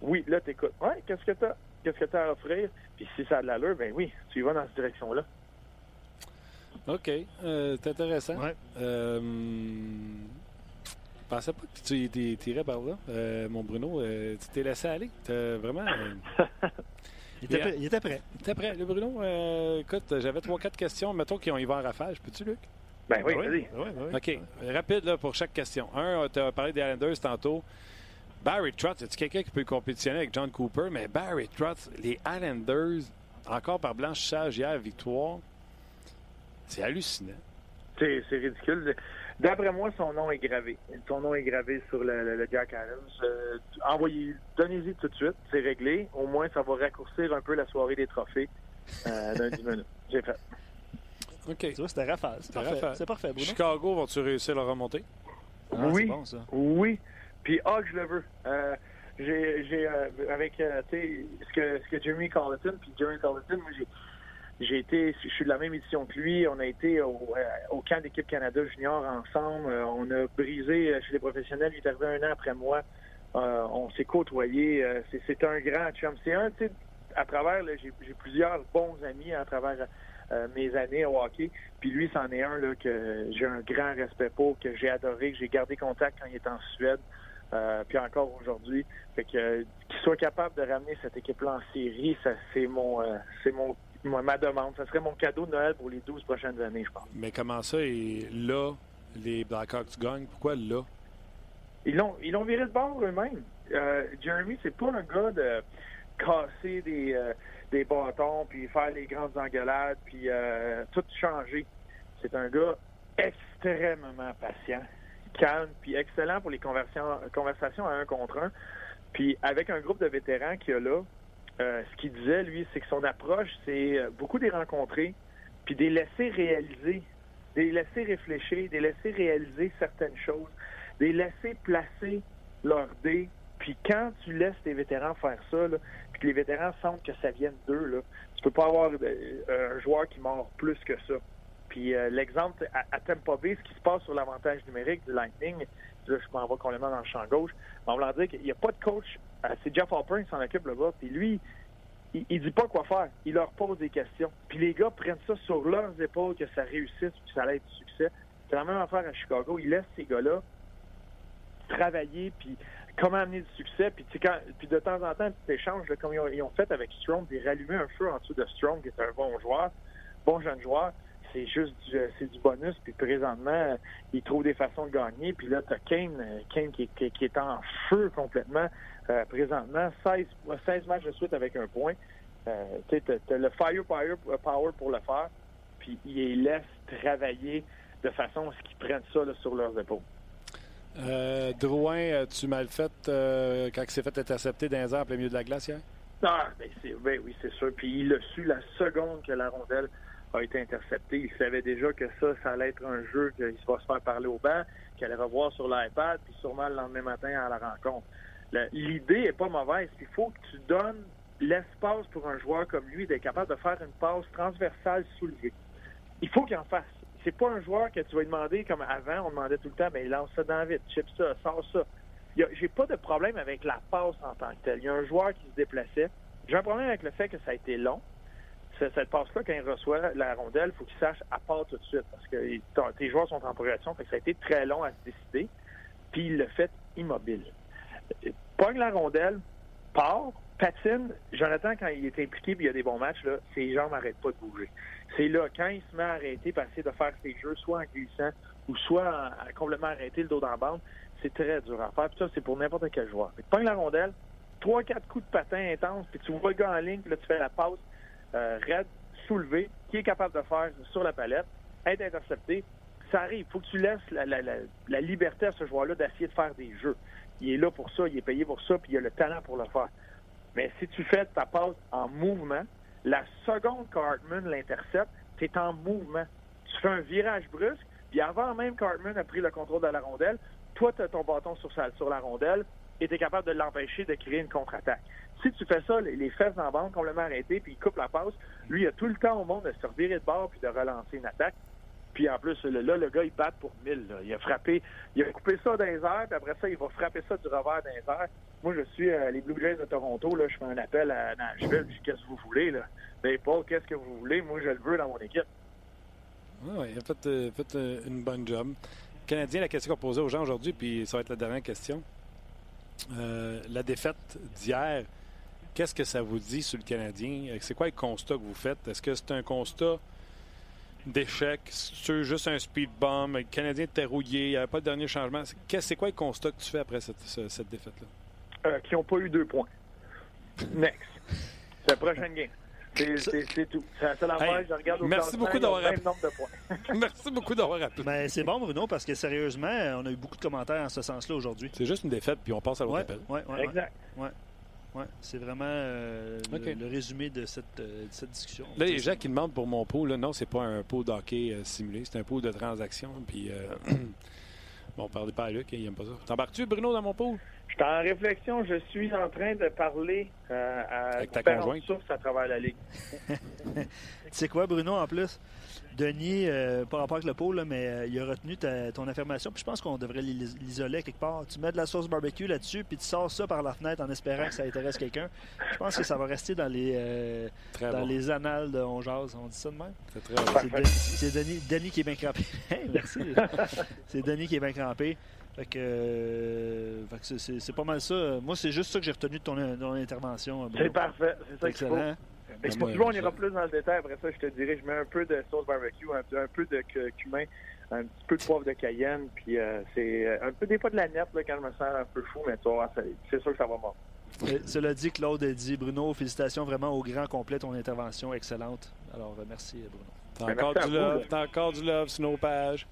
Oui, là, t'écoutes. Ouais, qu'est-ce que t'as? Qu'est-ce que t'as à offrir? Puis si ça a de l'allure, ben oui, tu y vas dans cette direction-là. OK. Euh, c'est intéressant. Ouais. Euh, je pensais pas que tu tirais par là, euh, mon Bruno. Euh, tu t'es laissé aller. vraiment. il, était, il, était, prêt. Il était prêt. Le Bruno, écoute, j'avais trois, quatre questions. Mettons qu'ils ont y va en rafage. Peux-tu, Luc? Ben oui, vas-y. Ben OK. Rapide là, pour chaque question. Un, tu as parlé des Islanders tantôt. Barry Trotz, est-ce quelqu'un qui peut compétitionner avec John Cooper? Mais Barry Trotz, les Islanders, encore par blanchissage hier, victoire, c'est hallucinant. C'est ridicule. D'après moi, son nom est gravé. Son nom est gravé sur le, Jack Adams. Euh, envoyez, donnez-y tout de suite, c'est réglé. Au moins, ça va raccourcir un peu la soirée des trophées euh, d'un 10 minutes. J'ai fait. OK. Tu vois, c'était rafale. C'est parfait. C'est parfait, Bruno. Chicago, vont-tu réussir à remonter? Ah, oui. Bon, ça. Oui. Puis, ah, je le veux. Euh, j'ai, euh, avec, euh, tu sais, ce que, ce que Jeremy Colleton, puis Jeremy Colleton, moi, j'ai j'ai été, je suis de la même édition que lui. On a été au, euh, camp d'équipe Canada Junior ensemble. Euh, on a brisé euh, chez les professionnels. Il est arrivé un an après moi. on s'est côtoyés. c'est un grand chum. C'est un, à travers, j'ai plusieurs bons amis à travers mes années au hockey. Puis lui, c'en est un que j'ai un grand respect pour, que j'ai adoré, que j'ai gardé contact quand il était en Suède. Puis encore aujourd'hui. Fait que qu'il soit capable de ramener cette équipe-là en série, c'est mon c'est mon moi, ma demande. Ça serait mon cadeau de Noël pour les 12 prochaines années, je pense. Mais comment ça, et là, les Blackhawks gagnent? Pourquoi là? Ils l'ont ils l'ont viré de bord eux-mêmes. Euh, Jeremy, c'est pas un gars de casser des, euh, des bâtons puis faire les grandes engueulades puis euh, tout changer. C'est un gars extrêmement patient, calme puis excellent pour les conversations, conversations à un contre un. Puis avec un groupe de vétérans qu'il y a là, euh, ce qu'il disait, lui, c'est que son approche, c'est euh, beaucoup des rencontrer, puis des laisser réaliser, des laisser réfléchir, des laisser réaliser certaines choses, des laisser placer leur dé. Puis quand tu laisses tes vétérans faire ça, puis que les vétérans sentent que ça vient d'eux, là, tu peux pas avoir euh, un joueur qui mord plus que ça. Puis l'exemple à, à Bay, ce qui se passe sur l'avantage numérique du Lightning, là, je m'en vais complètement dans le champ gauche, mais on va leur dire qu'il n'y a pas de coach. Euh, c'est Jeff Alpern qui s'en occupe là-bas. Puis lui, il, il dit pas quoi faire. Il leur pose des questions. Puis les gars prennent ça sur leurs épaules que ça réussisse, que ça allait être du succès. C'est la même affaire à Chicago. Ils laissent ces gars-là travailler, puis comment amener du succès. Puis, puis de temps en temps, un petit échange, comme ils ont, fait avec Strong, des rallumer un feu en dessous de Strong, qui est un bon joueur, bon jeune joueur. C'est juste du, euh, c'est du bonus. Puis présentement, euh, ils trouvent des façons de gagner. Puis là, t'as Kane, euh, Kane qui, qui, qui est en feu complètement euh, présentement. 16, 16 matchs de suite avec un point. Euh, tu t'as le fire power, pour le faire. Puis ils les laissent travailler de façon à ce qu'ils prennent ça là, sur leurs épaules. Euh, Drouin, as-tu mal fait quand il s'est fait intercepter dans les airs plein milieu de la glace hier? Ah, ben, ben oui, c'est sûr. Puis il l'a su la seconde que la rondelle a été interceptée. Il savait déjà que ça, ça allait être un jeu qu'il va se faire parler au banc, qu'il allait revoir sur l'iPad, puis sûrement le lendemain matin à la rencontre. L'idée est pas mauvaise. Il faut que tu donnes l'espace pour un joueur comme lui d'être capable de faire une passe transversale soulevée. Il faut qu'il en fasse. C'est pas un joueur que tu vas lui demander comme avant, on demandait tout le temps, mais lance ça dans vite, chip ça, sors ça. Il J'ai pas de problème avec la passe en tant que telle. Il y a un joueur qui se déplaçait. J'ai un problème avec le fait que ça a été long. Ce- Cette passe-là, quand il reçoit la rondelle, il faut qu'il sache à part tout de suite parce que tes joueurs sont en progression. Que ça a été très long à se décider. Puis il le fait immobile. Pogne la rondelle, part, patine. Jonathan, quand il est impliqué puis il y a des bons matchs, là, ses jambes n'arrêtent pas de bouger. C'est là, quand il se met à arrêter, pour essayer de faire ses jeux, soit en glissant ou soit en- complètement arrêter le dos dans la bande, c'est très dur à faire. Puis ça, c'est pour n'importe quel joueur. Pogne la rondelle, trois, quatre coups de patin intenses, puis tu vois le gars en ligne, puis là, tu fais la passe euh, raide, soulevée, qui est capable de faire sur la palette, être intercepté. Ça arrive. Il faut que tu laisses la, liberté à ce joueur-là d'essayer de faire des jeux. Il est là pour ça, il est payé pour ça, puis il a le talent pour le faire. Mais si tu fais ta passe en mouvement, la seconde qu'Hartman l'intercepte, c'est en mouvement. Tu fais un virage brusque, puis avant même qu'Hartman a pris le contrôle de la rondelle, toi, tu as ton bâton sur, sur la rondelle et capable de l'empêcher de créer une contre-attaque. Si tu fais ça, les, fesses la bande complètement arrêtées, puis il coupe la passe, lui, il a tout le temps au monde de se revirer de bord puis de relancer une attaque. Puis en plus, là, le gars, il bat pour 1000. là. Il a frappé, il a coupé ça dans les airs, puis après ça, il va frapper ça du revers dans les. Moi, je suis euh, les Blue Jays de Toronto, là, je fais un appel à Nashville, qu'est-ce que vous voulez, là? Ben, Paul, qu'est-ce que vous voulez? Moi, je le veux dans mon équipe. Oui, il a fait, euh, euh, une bonne job. Canadien, la question qu'on posait aux gens aujourd'hui, puis ça va être la dernière question. Euh, la défaite d'hier, qu'est-ce que ça vous dit sur le Canadien? Euh, C'est quoi le constat que vous faites? Est-ce que c'est un constat d'échec? C'est juste un speed bomb? Le Canadien était rouillé, il n'y avait pas de dernier changement. C'est- quoi le constat que tu fais après cette, ce- cette défaite-là? Euh, qui n'ont pas eu deux points. Next. C'est la prochaine game. C'est- tout. C'est la seule affaire. Hey, je regarde au merci beaucoup d'avoir le même appelé. nombre de points. Merci beaucoup d'avoir appelé. Ben, c'est bon, Bruno, parce que sérieusement, on a eu beaucoup de commentaires en ce sens-là aujourd'hui. C'est juste une défaite, puis on passe à l'autre Ouais, appel. ouais, ouais, ouais. Exact. Ouais, c'est vraiment euh, le- résumé de cette, euh, de cette discussion. Là, les gens qui demandent pour mon pot, là, non, c'est pas un pot d'hockey euh, simulé, c'est un pot de transaction. Puis, euh, bon, parlez pas à Luc, il aime pas ça. T'embarques-tu, Bruno, dans mon pot? Je suis en réflexion. Je suis en train de parler euh, à Avec ta différentes conjointe? sources à travers la ligue. Tu sais quoi, Bruno, en plus? Denis, euh, pas rapport avec le pot, là, mais euh, il a retenu ta- ton affirmation. Puis je pense qu'on devrait l'is- l'isoler quelque part. Tu mets de la sauce barbecue là-dessus, puis tu sors ça par la fenêtre en espérant que ça intéresse quelqu'un. Je pense que ça va rester dans les, euh, dans bon. les annales de On Jase. On dit ça de même? C'est très bon. C'est Denis, c'est Denis- Denis qui est bien crampé. Hey, Merci. c'est Denis qui est bien crampé. Fait que, euh, fait que c'est- c'est c'est pas mal ça. Moi, c'est juste ça que j'ai retenu de ton, ton intervention. C'est parfait. C'est ça qu'il faut. Excellent. Mais toujours, on je- ira plus dans le détail. Après ça, je te dirais, je mets un peu de sauce barbecue, un, peu- un peu de cu- cumin, un petit peu de poivre de cayenne, puis euh, c'est euh, un peu des fois de la nette là, quand je me sens un peu fou, mais tu vas voir, c'est sûr que ça va mort. Cela dit, Claude a dit Bruno, félicitations vraiment au grand complet, ton intervention excellente. Alors, merci Bruno. T'as Ben, encore merci du à vous, love, là. t'as encore du love sur nos pages.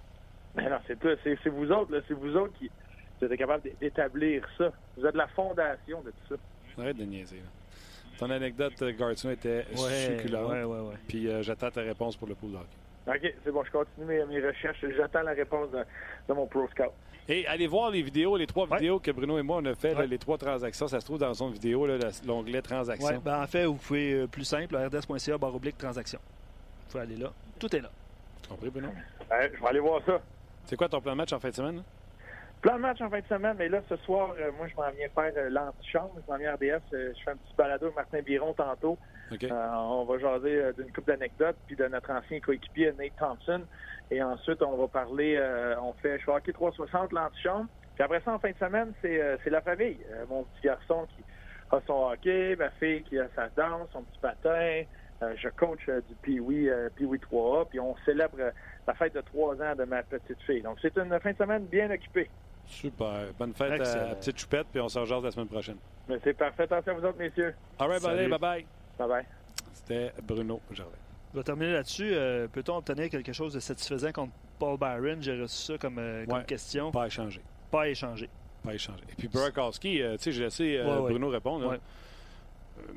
Mais non, c'est tout. C'est c'est vous autres, là, c'est vous autres qui vous êtes capables d'établir ça. Vous êtes la fondation de tout ça. Arrête de niaiser. là. Ton anecdote, euh, Garçon, était succulente. ouais, ouais, ouais. Puis euh, j'attends ta réponse pour le pool hockey. OK, c'est bon, je continue mes, mes recherches. J'attends la réponse de, de mon Pro Scout. Et allez voir les vidéos, les trois Ouais. vidéos que Bruno et moi on a fait, là, les trois transactions. Ça se trouve dans son vidéo, l'onglet transactions. Ouais, ben, en fait, vous pouvez, euh, plus simple, rds.ca, barre oblique, transaction. Vous pouvez aller là. Tout est là. Tu compris, Bruno? Je vais aller voir ça. C'est quoi ton plan de match en fin de semaine? Plein de matchs en fin de semaine, mais là, ce soir, euh, moi, je m'en viens faire euh, l'antichambre. Je m'en viens à RDS. euh, je fais un petit balado avec Martin Biron tantôt. On va jaser d'une couple d'anecdotes, puis de notre ancien coéquipier Nate Thompson. Et ensuite, on va parler, euh, on fait, je fais hockey 360, l'antichambre. Puis après ça, en fin de semaine, c'est la famille. Mon petit garçon qui a son hockey, ma fille qui a sa danse, son petit patin. Je coach du Pee-Wee Pee-Wee 3A, puis on célèbre la fête de trois ans de ma petite fille. Donc, c'est une fin de semaine bien occupée. Super. Bonne fête à, Excellent. à Petite Choupette, puis on se rejase la semaine prochaine. Mais c'est parfait. Attention à vous autres, messieurs. All right, Salut. bye bye. Bye-bye. C'était Bruno Gervais. Je vais terminer là-dessus. Euh, Peut-on obtenir quelque chose de satisfaisant contre Paul Byron? J'ai reçu ça comme, euh, comme Ouais. question. Pas échangé. Pas échangé. Pas échangé. Et puis Burakovsky, euh, tu sais, j'ai laissé euh, Ouais, ouais. Bruno répondre. là. Euh,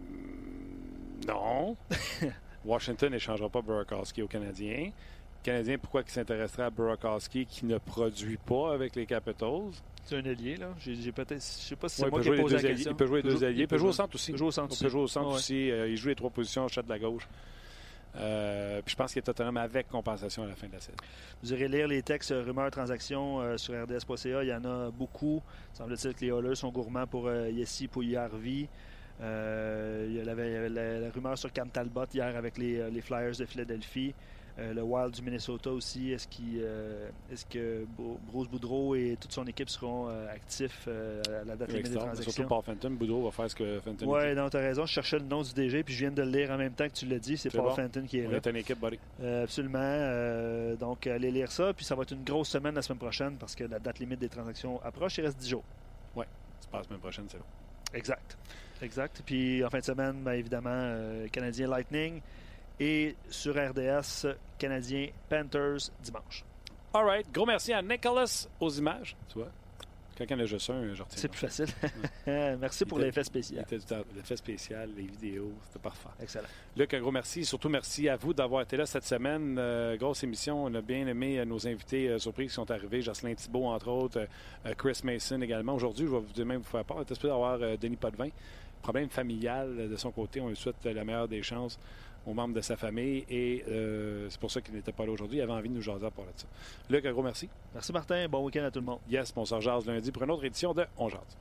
non. Washington n'échangera pas Burakovsky aux Canadiens. Canadien, pourquoi il s'intéresserait à Burakovsky qui ne produit pas avec les Capitals? C'est un allié, là. J'ai peut-être. Je sais pas si c'est Ouais, moi qui jouer deux la question. il peut jouer deux alliés. Il peut jouer au centre aussi. Il peut jouer au centre Il jouer au aussi. Euh, il joue les trois positions, chat de la gauche. Euh, puis je pense qu'il est totalement avec compensation à la fin de la saison. Vous irez lire les textes euh, rumeurs transactions euh, sur rds.ca. Il y en a beaucoup. Semble-t-il que les Oilers sont gourmands pour euh, Yessi Pouillarvi. Euh, il y avait, la, la rumeur sur Cam Talbot hier avec les, les Flyers de Philadelphie. Euh, le Wild du Minnesota aussi. Est-ce euh, que Bru- Bruce Boudreau et toute son équipe seront euh, actifs à la date limite des transactions? Surtout Paul Fenton. Boudreau va faire ce que Fenton Oui, non, t'as raison. Je cherchais le nom du DG, puis je viens de le lire en même temps que tu l'as dit. C'est Paul bon. Fenton qui est On là. est une équipe, buddy. Absolument. Donc, allez lire ça. Puis ça va être une grosse semaine la semaine prochaine parce que la date limite des transactions approche. Il reste 10 jours. C'est pas la semaine prochaine, c'est long. Exact. Exact. Puis en fin de semaine, bien évidemment, Canadien Lightning. Et sur RDS, Canadien Panthers dimanche. All right. Gros merci à Nicholas aux images. Tu vois, en a juste un, je retiens. C'est plus facile. Merci pour Il l'effet spécial. L'effet spécial, les vidéos, c'était parfait. Excellent. Luc, un gros merci. Surtout merci à vous d'avoir été là cette semaine. Euh, grosse émission. On a bien aimé euh, nos invités euh, surprises qui sont arrivés. Jocelyn Thibault, entre autres. euh, Chris Mason également. Aujourd'hui, je vais vous dire même vous faire part. On était supposé avoir euh, Denis Potvin? Problème familial de son côté. On lui souhaite euh, la meilleure des chances aux membres de sa famille. Et euh, c'est pour ça qu'il n'était pas là aujourd'hui. Il avait envie de nous jaser à part de ça. Luc, un gros merci. Merci Martin. Bon week-end à tout le monde. Yes, on se lundi pour une autre édition de On Jase.